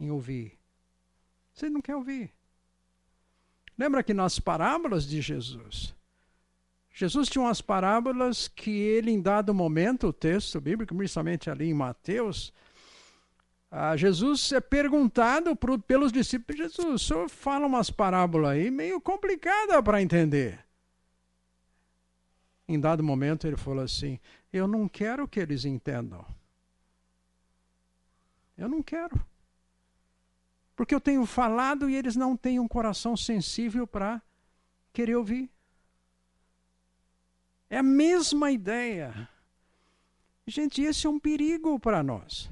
em ouvir. Vocês não querem ouvir. Lembra que nas parábolas de Jesus, Jesus tinha umas parábolas que ele, em dado momento, o texto bíblico, principalmente ali em Mateus, ah, Jesus é perguntado pelos discípulos: Jesus, o senhor fala umas parábolas aí meio complicadas para entender. Em dado momento ele falou assim: Eu não quero que eles entendam. Eu não quero. Porque eu tenho falado e eles não têm um coração sensível para querer ouvir. É a mesma ideia. Gente, esse é um perigo para nós.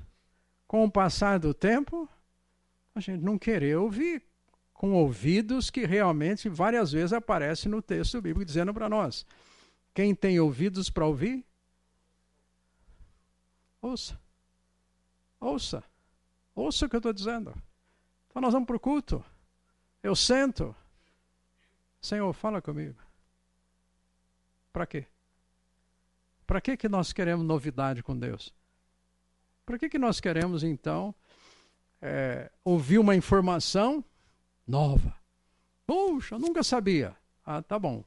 Com o passar do tempo, a gente não querer ouvir com ouvidos que realmente várias vezes aparecem no texto bíblico dizendo para nós: Quem tem ouvidos para ouvir? Ouça. Ouça. Ouça o que eu estou dizendo. Então nós vamos para o culto. Eu sento. Senhor, fala comigo. Para quê? Para que, que nós queremos novidade com Deus? Para que, que nós queremos, então, é, ouvir uma informação nova? Puxa, nunca sabia. Ah, tá bom.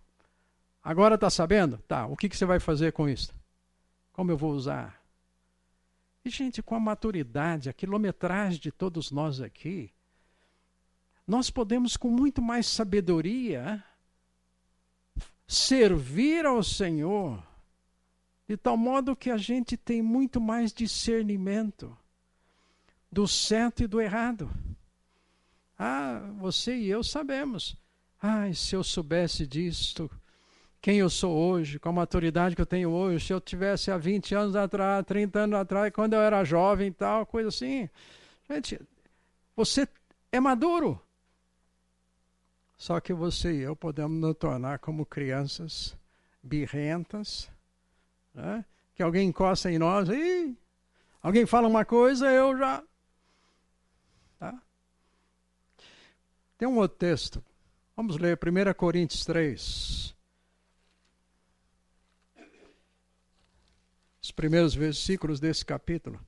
Agora está sabendo? Tá. O que, que você vai fazer com isso? Como eu vou usar? E, gente, com a maturidade, a quilometragem de todos nós aqui, nós podemos, com muito mais sabedoria, servir ao Senhor, de tal modo que a gente tem muito mais discernimento do certo e do errado. Ah, você e eu sabemos. Ai, se eu soubesse disto, quem eu sou hoje, com a maturidade que eu tenho hoje, se eu tivesse há 20 anos atrás, 30 anos atrás, quando eu era jovem e tal, coisa assim. Gente, você é maduro. Só que você e eu podemos nos tornar como crianças birrentas, né? que alguém encosta em nós, e alguém fala uma coisa, eu já. Tá? Tem um outro texto. Vamos ler 1 Coríntios 3. Primeiros versículos desse capítulo.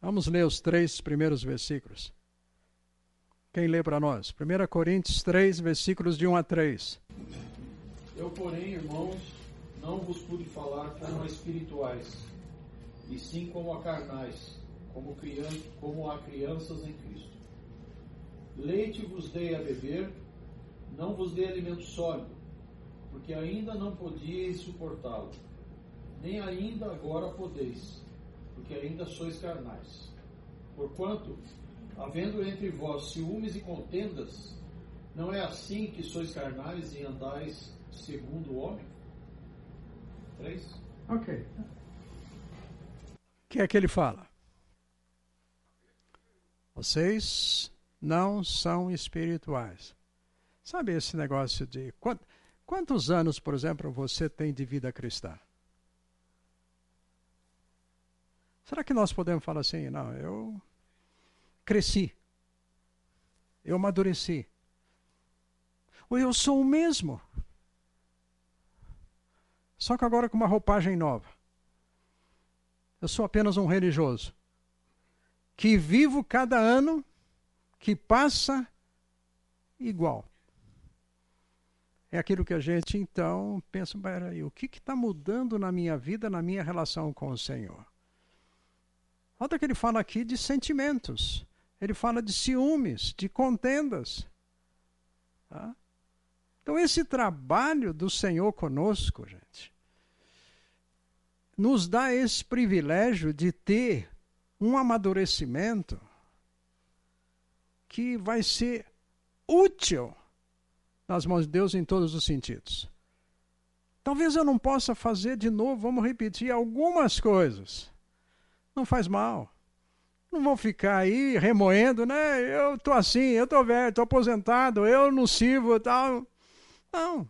Vamos ler os três primeiros versículos. Quem lê para nós? 1 Coríntios 3, versículos de 1 a 3. Eu, porém, irmãos, não vos pude falar como a espirituais, e sim como a carnais, como, criança, como a crianças em Cristo. Leite vos dei a beber, não vos dei alimento sólido, porque ainda não podíeis suportá-lo, nem ainda agora podeis, porque ainda sois carnais. Porquanto, havendo entre vós ciúmes e contendas, não é assim que sois carnais e andais segundo o homem? Três. Ok. O que é que ele fala? Vocês não são espirituais. Sabe esse negócio de. Quantos anos, por exemplo, você tem de vida cristã? Será que nós podemos falar assim? Não, eu cresci. Eu amadureci. Ou eu sou o mesmo. Só que agora com uma roupagem nova. Eu sou apenas um religioso. Que vivo cada ano que passa igual. É aquilo que a gente então pensa, peraí, o que está mudando na minha vida, na minha relação com o Senhor? Olha que ele fala aqui de sentimentos. Ele fala de ciúmes, de contendas. Tá? Então, esse trabalho do Senhor conosco, gente, nos dá esse privilégio de ter um amadurecimento que vai ser útil nas mãos de Deus em todos os sentidos. Talvez eu não possa fazer de novo, vamos repetir algumas coisas. Não faz mal. Não vão ficar aí remoendo, né? Eu tô assim, eu tô velho, tô aposentado, eu não sirvo tal. Não.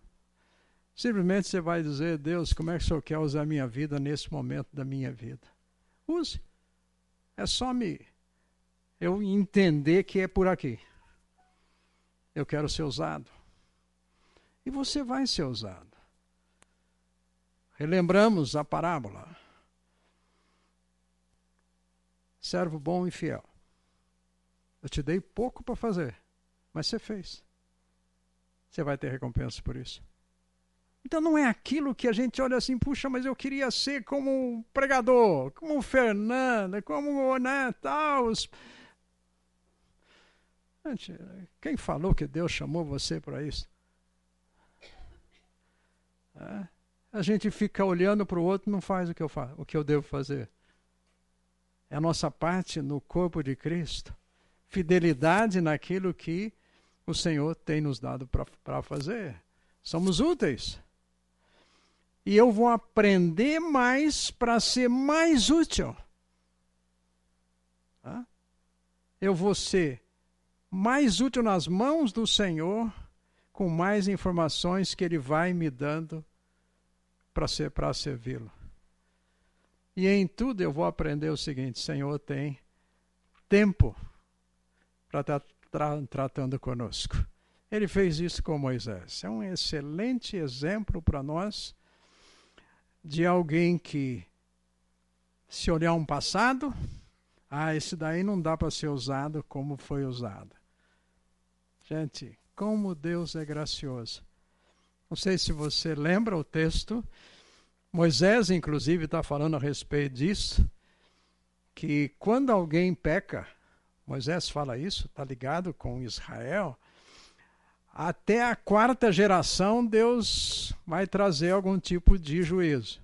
Simplesmente você vai dizer, Deus, como é que o Senhor quer usar a minha vida nesse momento da minha vida? Use. É só me eu entender que é por aqui. Eu quero ser usado. E você vai ser usado. Relembramos a parábola servo bom e fiel. Eu te dei pouco para fazer, mas você fez. Você vai ter recompensa por isso. Então não é aquilo que a gente olha assim, puxa, mas eu queria ser como um pregador, como o Fernando, como né, tal. Gente, quem falou que Deus chamou você para isso? É? A gente fica olhando para o outro e não faz o que eu faço, o que eu devo fazer. É a nossa parte no corpo de Cristo. Fidelidade naquilo que o Senhor tem nos dado para fazer. Somos úteis. E eu vou aprender mais para ser mais útil. Eu vou ser mais útil nas mãos do Senhor com mais informações que Ele vai me dando para ser, servi-lo. E em tudo eu vou aprender o seguinte: Senhor tem tempo para estar tá tra tratando conosco. Ele fez isso com Moisés. É um excelente exemplo para nós de alguém que, se olhar um passado, ah, esse daí não dá para ser usado como foi usado. Gente, como Deus é gracioso. Não sei se você lembra o texto. Moisés, inclusive, está falando a respeito disso. Que quando alguém peca, Moisés fala isso, está ligado com Israel. Até a quarta geração, Deus vai trazer algum tipo de juízo.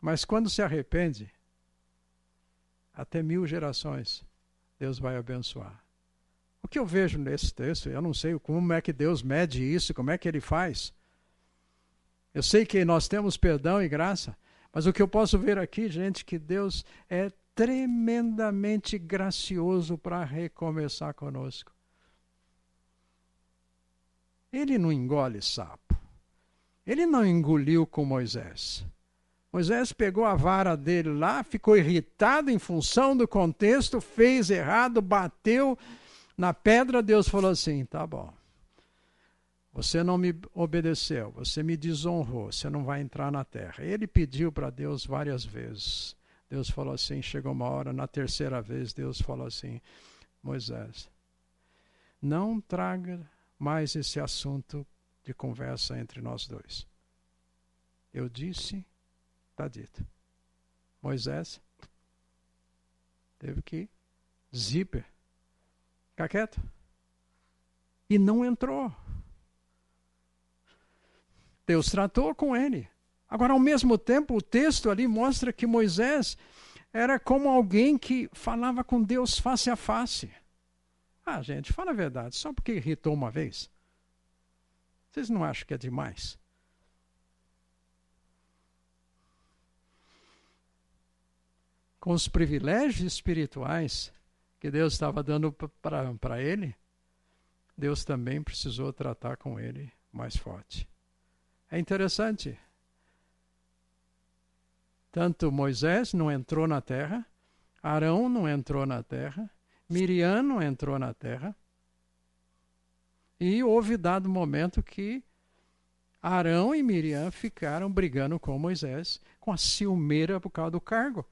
Mas quando se arrepende, até mil gerações, Deus vai abençoar. O que eu vejo nesse texto, eu não sei como é que Deus mede isso, como é que ele faz. Eu sei que nós temos perdão e graça, mas o que eu posso ver aqui, gente, que Deus é tremendamente gracioso para recomeçar conosco. Ele não engole sapo. Ele não engoliu com Moisés. Moisés pegou a vara dele lá, ficou irritado em função do contexto, fez errado, bateu na pedra. Deus falou assim: tá bom. Você não me obedeceu, você me desonrou, você não vai entrar na terra. Ele pediu para Deus várias vezes. Deus falou assim: chegou uma hora, na terceira vez, Deus falou assim: Moisés, não traga mais esse assunto de conversa entre nós dois. Eu disse Está dito. Moisés teve que zíper, ficar quieto. E não entrou. Deus tratou com ele. Agora, ao mesmo tempo, o texto ali mostra que Moisés era como alguém que falava com Deus face a face. Ah, gente, fala a verdade, só porque irritou uma vez. Vocês não acham que é demais? com os privilégios espirituais que Deus estava dando para ele, Deus também precisou tratar com ele mais forte. É interessante. Tanto Moisés não entrou na terra, Arão não entrou na terra, Miriam não entrou na terra. E houve dado momento que Arão e Miriam ficaram brigando com Moisés, com a ciumeira por causa do cargo.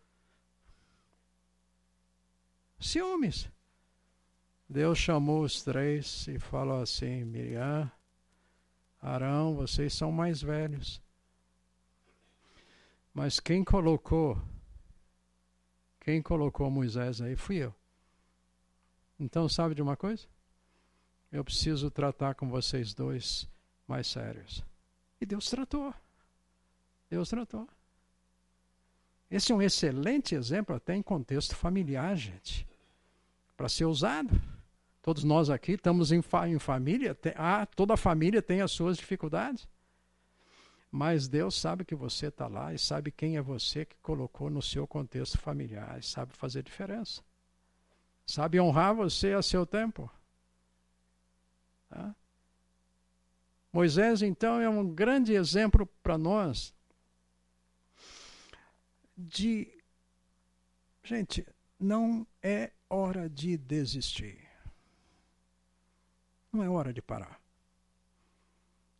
Ciúmes. Deus chamou os três e falou assim: Miriam, Arão, vocês são mais velhos. Mas quem colocou, quem colocou Moisés aí fui eu. Então, sabe de uma coisa? Eu preciso tratar com vocês dois mais sérios. E Deus tratou. Deus tratou. Esse é um excelente exemplo até em contexto familiar, gente para ser usado. Todos nós aqui estamos em, fa em família, tem, ah, toda família tem as suas dificuldades. Mas Deus sabe que você está lá e sabe quem é você que colocou no seu contexto familiar e sabe fazer diferença. Sabe honrar você a seu tempo. Tá? Moisés, então, é um grande exemplo para nós de. Gente, não é hora de desistir. Não é hora de parar.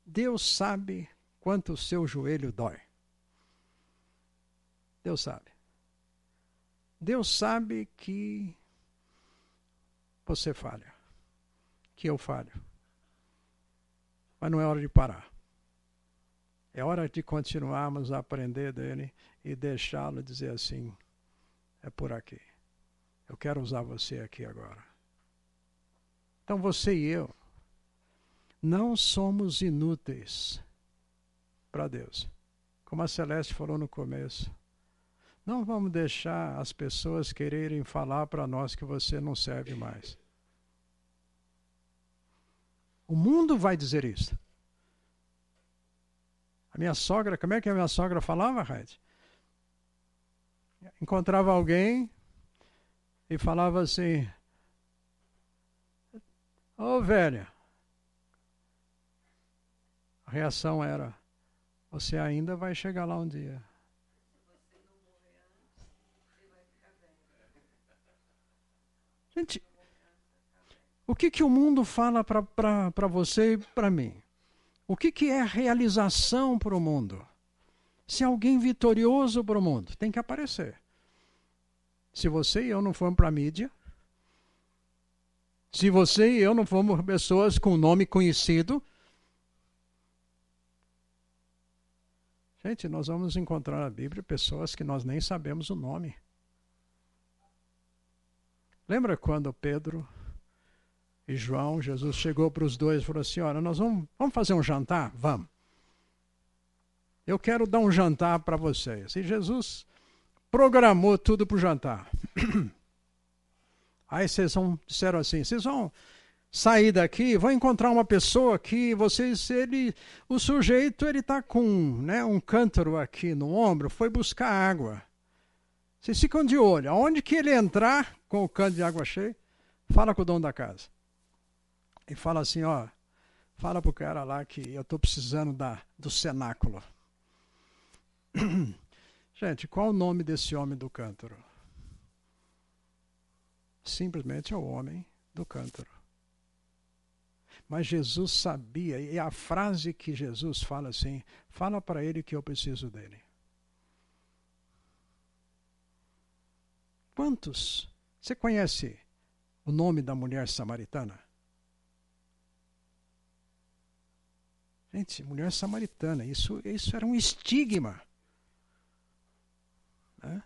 Deus sabe quanto o seu joelho dói. Deus sabe. Deus sabe que você falha, que eu falho. Mas não é hora de parar. É hora de continuarmos a aprender dele e deixá-lo dizer assim: é por aqui. Eu quero usar você aqui agora. Então você e eu não somos inúteis para Deus. Como a Celeste falou no começo. Não vamos deixar as pessoas quererem falar para nós que você não serve mais. O mundo vai dizer isso. A minha sogra, como é que a minha sogra falava, Raid? Encontrava alguém, e falava assim: Ô oh, velha, A reação era: você ainda vai chegar lá um dia. Gente, o que, que o mundo fala para você e para mim? O que, que é realização para o mundo? Se alguém vitorioso para o mundo, tem que aparecer. Se você e eu não formos para a mídia, se você e eu não formos pessoas com nome conhecido, gente, nós vamos encontrar na Bíblia pessoas que nós nem sabemos o nome. Lembra quando Pedro e João, Jesus chegou para os dois e falou assim: Olha, nós vamos, vamos fazer um jantar? Vamos. Eu quero dar um jantar para vocês. E Jesus programou tudo para o jantar. *clears throat* Aí vocês vão, disseram assim: vocês vão sair daqui, vão encontrar uma pessoa que vocês, ele, o sujeito, ele está com né, um cântaro aqui no ombro, foi buscar água. Vocês ficam de olho. Aonde que ele entrar com o cântaro de água cheio, fala com o dono da casa. E fala assim, ó, fala pro cara lá que eu estou precisando da, do cenáculo. *clears throat* Gente, qual o nome desse homem do cântaro? Simplesmente é o homem do cântaro. Mas Jesus sabia, e a frase que Jesus fala assim: fala para ele que eu preciso dele. Quantos? Você conhece o nome da mulher samaritana? Gente, mulher samaritana, isso, isso era um estigma. Né?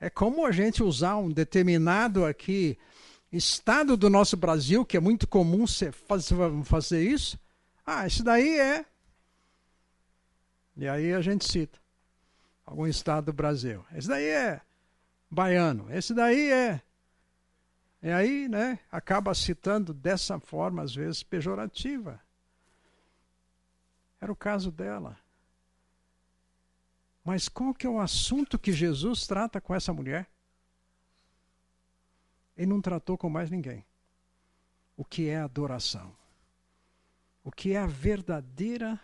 É como a gente usar um determinado aqui estado do nosso Brasil, que é muito comum fazer isso. Ah, esse daí é. E aí a gente cita algum estado do Brasil. Esse daí é baiano. Esse daí é. E aí, né, acaba citando dessa forma, às vezes, pejorativa. Era o caso dela. Mas qual que é o assunto que Jesus trata com essa mulher? Ele não tratou com mais ninguém. O que é adoração? O que é a verdadeira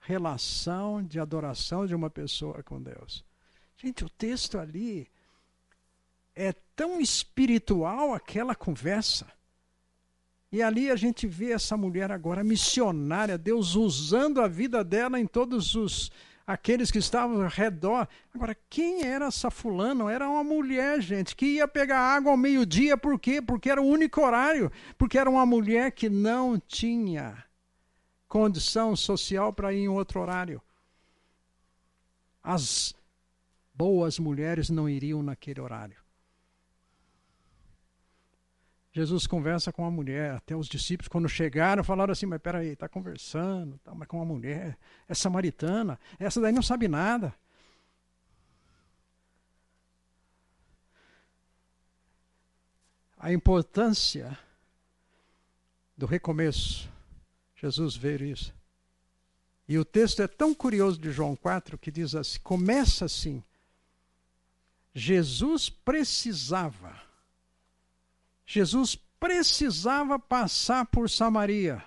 relação de adoração de uma pessoa com Deus? Gente, o texto ali é tão espiritual aquela conversa. E ali a gente vê essa mulher agora missionária, Deus usando a vida dela em todos os aqueles que estavam ao redor. Agora, quem era essa fulana? Era uma mulher, gente, que ia pegar água ao meio-dia, por quê? Porque era o único horário, porque era uma mulher que não tinha condição social para ir em outro horário. As boas mulheres não iriam naquele horário. Jesus conversa com a mulher, até os discípulos, quando chegaram, falaram assim: Mas peraí, está conversando, tá, mas com uma mulher, é samaritana, essa daí não sabe nada. A importância do recomeço, Jesus vê isso. E o texto é tão curioso de João 4 que diz assim: começa assim. Jesus precisava Jesus precisava passar por Samaria.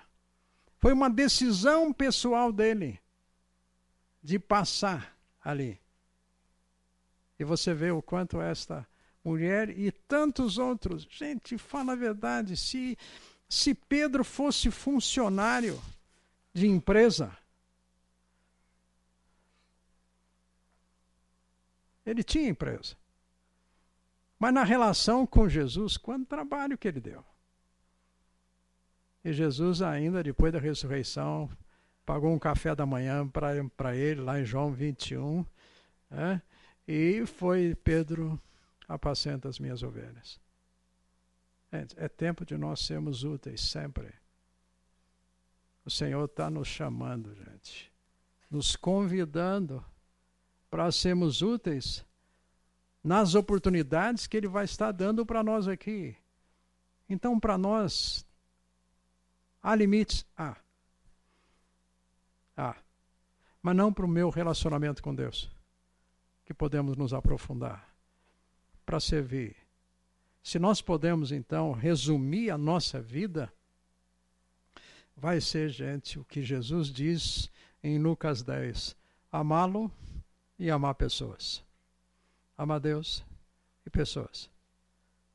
Foi uma decisão pessoal dele de passar ali. E você vê o quanto esta mulher e tantos outros. Gente, fala a verdade, se se Pedro fosse funcionário de empresa, ele tinha empresa. Mas na relação com Jesus, quanto trabalho que ele deu. E Jesus, ainda depois da ressurreição, pagou um café da manhã para ele, lá em João 21, né? e foi Pedro, apacenta as minhas ovelhas. É, é tempo de nós sermos úteis sempre. O Senhor está nos chamando, gente, nos convidando para sermos úteis nas oportunidades que Ele vai estar dando para nós aqui. Então, para nós, há limites? Há. Há. Mas não para o meu relacionamento com Deus, que podemos nos aprofundar para servir. Se nós podemos, então, resumir a nossa vida, vai ser, gente, o que Jesus diz em Lucas 10: amá-lo e amar pessoas. Amar Deus e pessoas.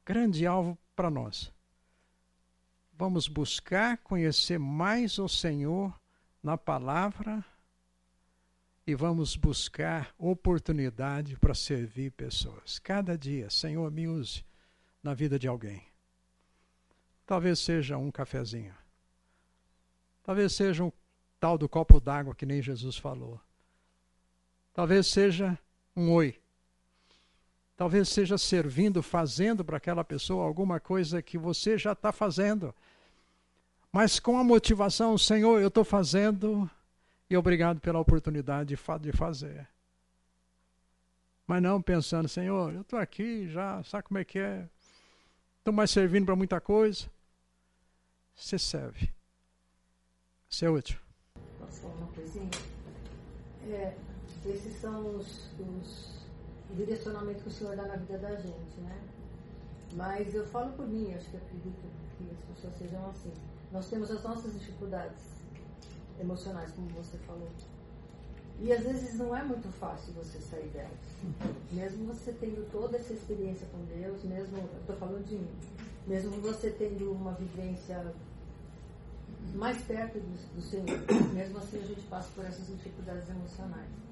Grande alvo para nós. Vamos buscar conhecer mais o Senhor na palavra e vamos buscar oportunidade para servir pessoas. Cada dia, Senhor, me use na vida de alguém. Talvez seja um cafezinho. Talvez seja um tal do copo d'água que nem Jesus falou. Talvez seja um oi. Talvez seja servindo, fazendo para aquela pessoa alguma coisa que você já está fazendo. Mas com a motivação, Senhor, eu estou fazendo e obrigado pela oportunidade de fazer. Mas não pensando, Senhor, eu estou aqui já, sabe como é que é? Estou mais servindo para muita coisa. Você serve. Você é útil. Posso falar uma coisinha? É, esses são os, os direcionamentos que o Senhor dá na vida da gente, né? Mas eu falo por mim, acho que acredito que as pessoas sejam assim. Nós temos as nossas dificuldades emocionais, como você falou. E às vezes não é muito fácil você sair delas. Mesmo você tendo toda essa experiência com Deus, mesmo, estou falando de mim, mesmo você tendo uma vivência mais perto do, do Senhor, mesmo assim a gente passa por essas dificuldades emocionais.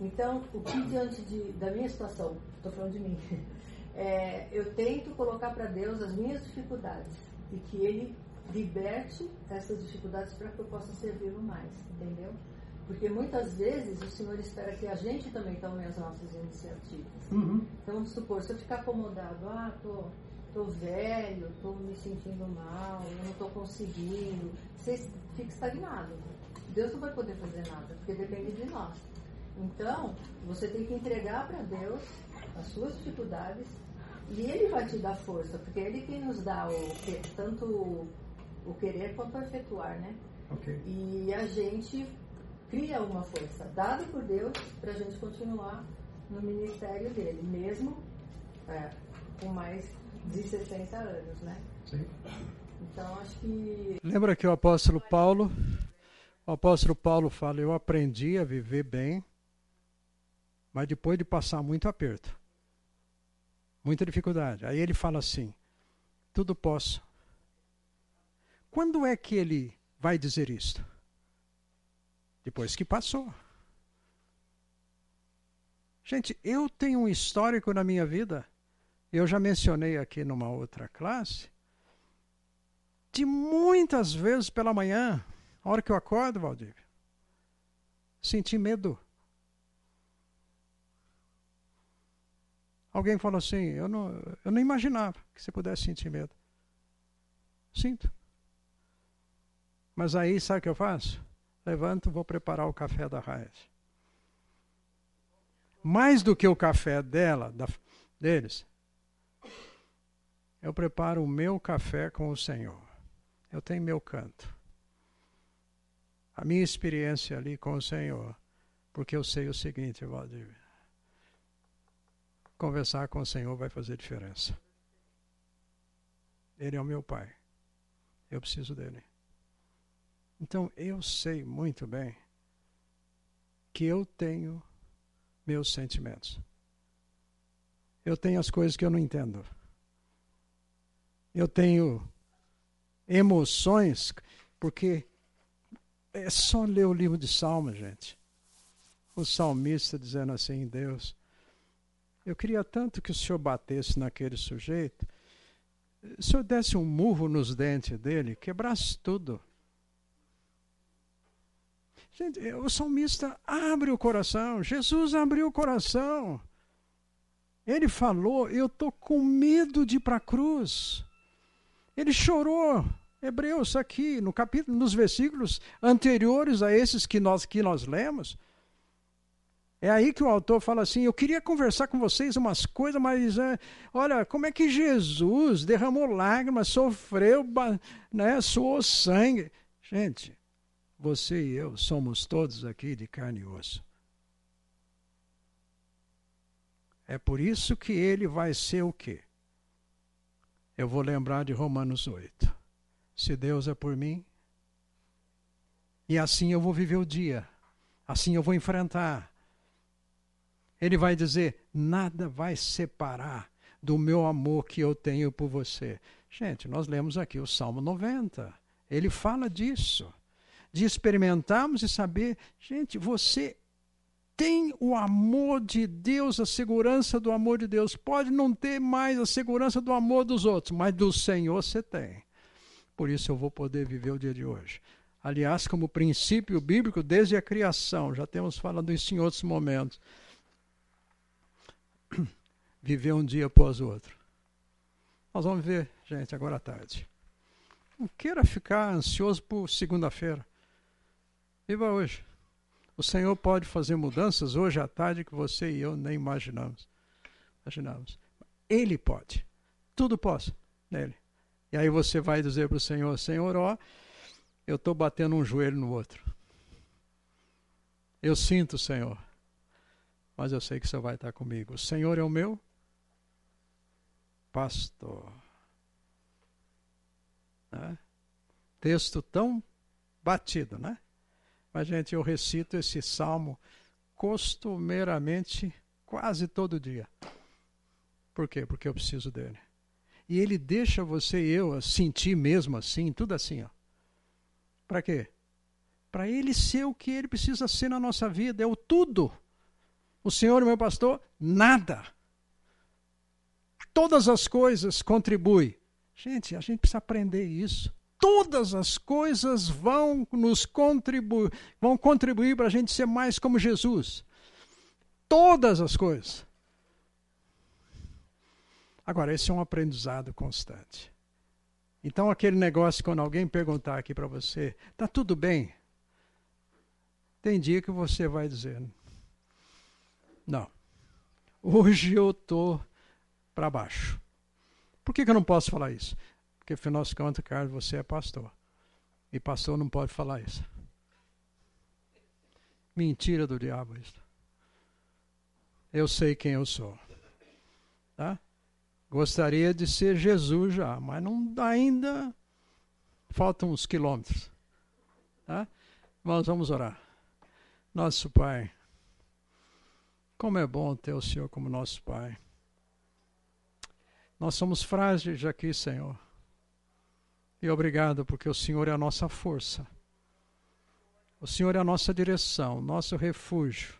Então, o que diante de, da minha situação, estou falando de mim, *laughs* é, eu tento colocar para Deus as minhas dificuldades e que Ele liberte essas dificuldades para que eu possa servi-lo mais, entendeu? Porque muitas vezes o Senhor espera que a gente também tome as nossas iniciativas. Uhum. Então, vamos supor, se eu ficar acomodado, ah, tô, tô velho, tô me sentindo mal, eu não tô conseguindo, você fica estagnado. Deus não vai poder fazer nada, porque depende de nós. Então, você tem que entregar para Deus as suas dificuldades e Ele vai te dar força, porque Ele quem nos dá o, tanto o querer quanto o efetuar, né? Okay. E a gente cria uma força dada por Deus para a gente continuar no ministério dele, mesmo é, com mais de 60 anos, né? Sim. Então acho que. Lembra que o apóstolo Paulo, o apóstolo Paulo fala, eu aprendi a viver bem, mas depois de passar muito aperto, muita dificuldade. Aí ele fala assim: tudo posso quando é que ele vai dizer isto? Depois que passou. Gente, eu tenho um histórico na minha vida, eu já mencionei aqui numa outra classe, de muitas vezes pela manhã, a hora que eu acordo, Valdir, senti medo. Alguém falou assim: eu não, eu não imaginava que você pudesse sentir medo. Sinto. Mas aí, sabe o que eu faço? Levanto, vou preparar o café da Raiz. Mais do que o café dela, da, deles, eu preparo o meu café com o Senhor. Eu tenho meu canto. A minha experiência ali com o Senhor. Porque eu sei o seguinte, Valdir. Conversar com o Senhor vai fazer diferença. Ele é o meu Pai. Eu preciso dele. Então eu sei muito bem que eu tenho meus sentimentos. Eu tenho as coisas que eu não entendo. Eu tenho emoções, porque é só ler o livro de Salmos, gente. O salmista dizendo assim: Deus, eu queria tanto que o Senhor batesse naquele sujeito, o Senhor desse um murro nos dentes dele, quebrasse tudo. Gente, o salmista abre o coração, Jesus abriu o coração. Ele falou: Eu estou com medo de ir para a cruz. Ele chorou. Hebreus, aqui, no capítulo, nos versículos anteriores a esses que nós, que nós lemos. É aí que o autor fala assim: Eu queria conversar com vocês umas coisas, mas é, olha, como é que Jesus derramou lágrimas, sofreu, né, suou sangue. Gente, você e eu somos todos aqui de carne e osso. É por isso que ele vai ser o quê? Eu vou lembrar de Romanos 8. Se Deus é por mim, e assim eu vou viver o dia. Assim eu vou enfrentar. Ele vai dizer: nada vai separar do meu amor que eu tenho por você. Gente, nós lemos aqui o Salmo 90. Ele fala disso. De experimentarmos e saber, gente, você tem o amor de Deus, a segurança do amor de Deus. Pode não ter mais a segurança do amor dos outros, mas do Senhor você tem. Por isso eu vou poder viver o dia de hoje. Aliás, como princípio bíblico, desde a criação, já temos falado isso em outros momentos. Viver um dia após o outro. Nós vamos ver, gente, agora à tarde. Não queira ficar ansioso por segunda-feira. Viva hoje. O Senhor pode fazer mudanças hoje à tarde que você e eu nem imaginamos. Imaginamos. Ele pode. Tudo posso nele. E aí você vai dizer para o Senhor: Senhor, ó, eu estou batendo um joelho no outro. Eu sinto, Senhor, mas eu sei que o Senhor vai estar comigo. O Senhor é o meu pastor. Né? Texto tão batido, né? Mas, gente, eu recito esse salmo costumeiramente quase todo dia. Por quê? Porque eu preciso dele. E ele deixa você e eu sentir mesmo assim, tudo assim, ó. Para quê? Para ele ser o que ele precisa ser na nossa vida, é o tudo. O Senhor, meu pastor, nada. Todas as coisas contribuem. Gente, a gente precisa aprender isso todas as coisas vão nos contribuir, vão contribuir para a gente ser mais como Jesus. Todas as coisas. Agora, esse é um aprendizado constante. Então, aquele negócio, quando alguém perguntar aqui para você, está tudo bem? Tem dia que você vai dizer, não, hoje eu estou para baixo. Por que, que eu não posso falar isso? Porque afinal de contas, Carlos, você é pastor. E pastor não pode falar isso. Mentira do diabo isso. Eu sei quem eu sou. Tá? Gostaria de ser Jesus já, mas não ainda faltam uns quilômetros. Tá? Mas vamos orar. Nosso Pai, como é bom ter o Senhor como nosso Pai. Nós somos frágeis aqui, Senhor. E obrigado, porque o Senhor é a nossa força. O Senhor é a nossa direção, nosso refúgio,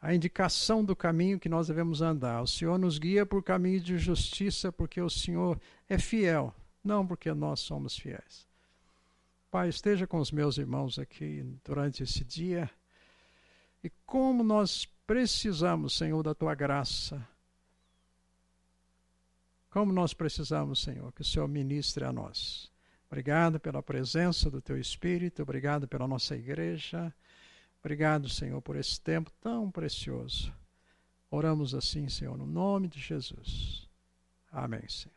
a indicação do caminho que nós devemos andar. O Senhor nos guia por caminho de justiça, porque o Senhor é fiel, não porque nós somos fiéis. Pai, esteja com os meus irmãos aqui durante esse dia. E como nós precisamos, Senhor, da tua graça como nós precisamos, Senhor, que o Senhor ministre a nós. Obrigado pela presença do Teu Espírito, obrigado pela nossa igreja. Obrigado, Senhor, por esse tempo tão precioso. Oramos assim, Senhor, no nome de Jesus. Amém, Senhor.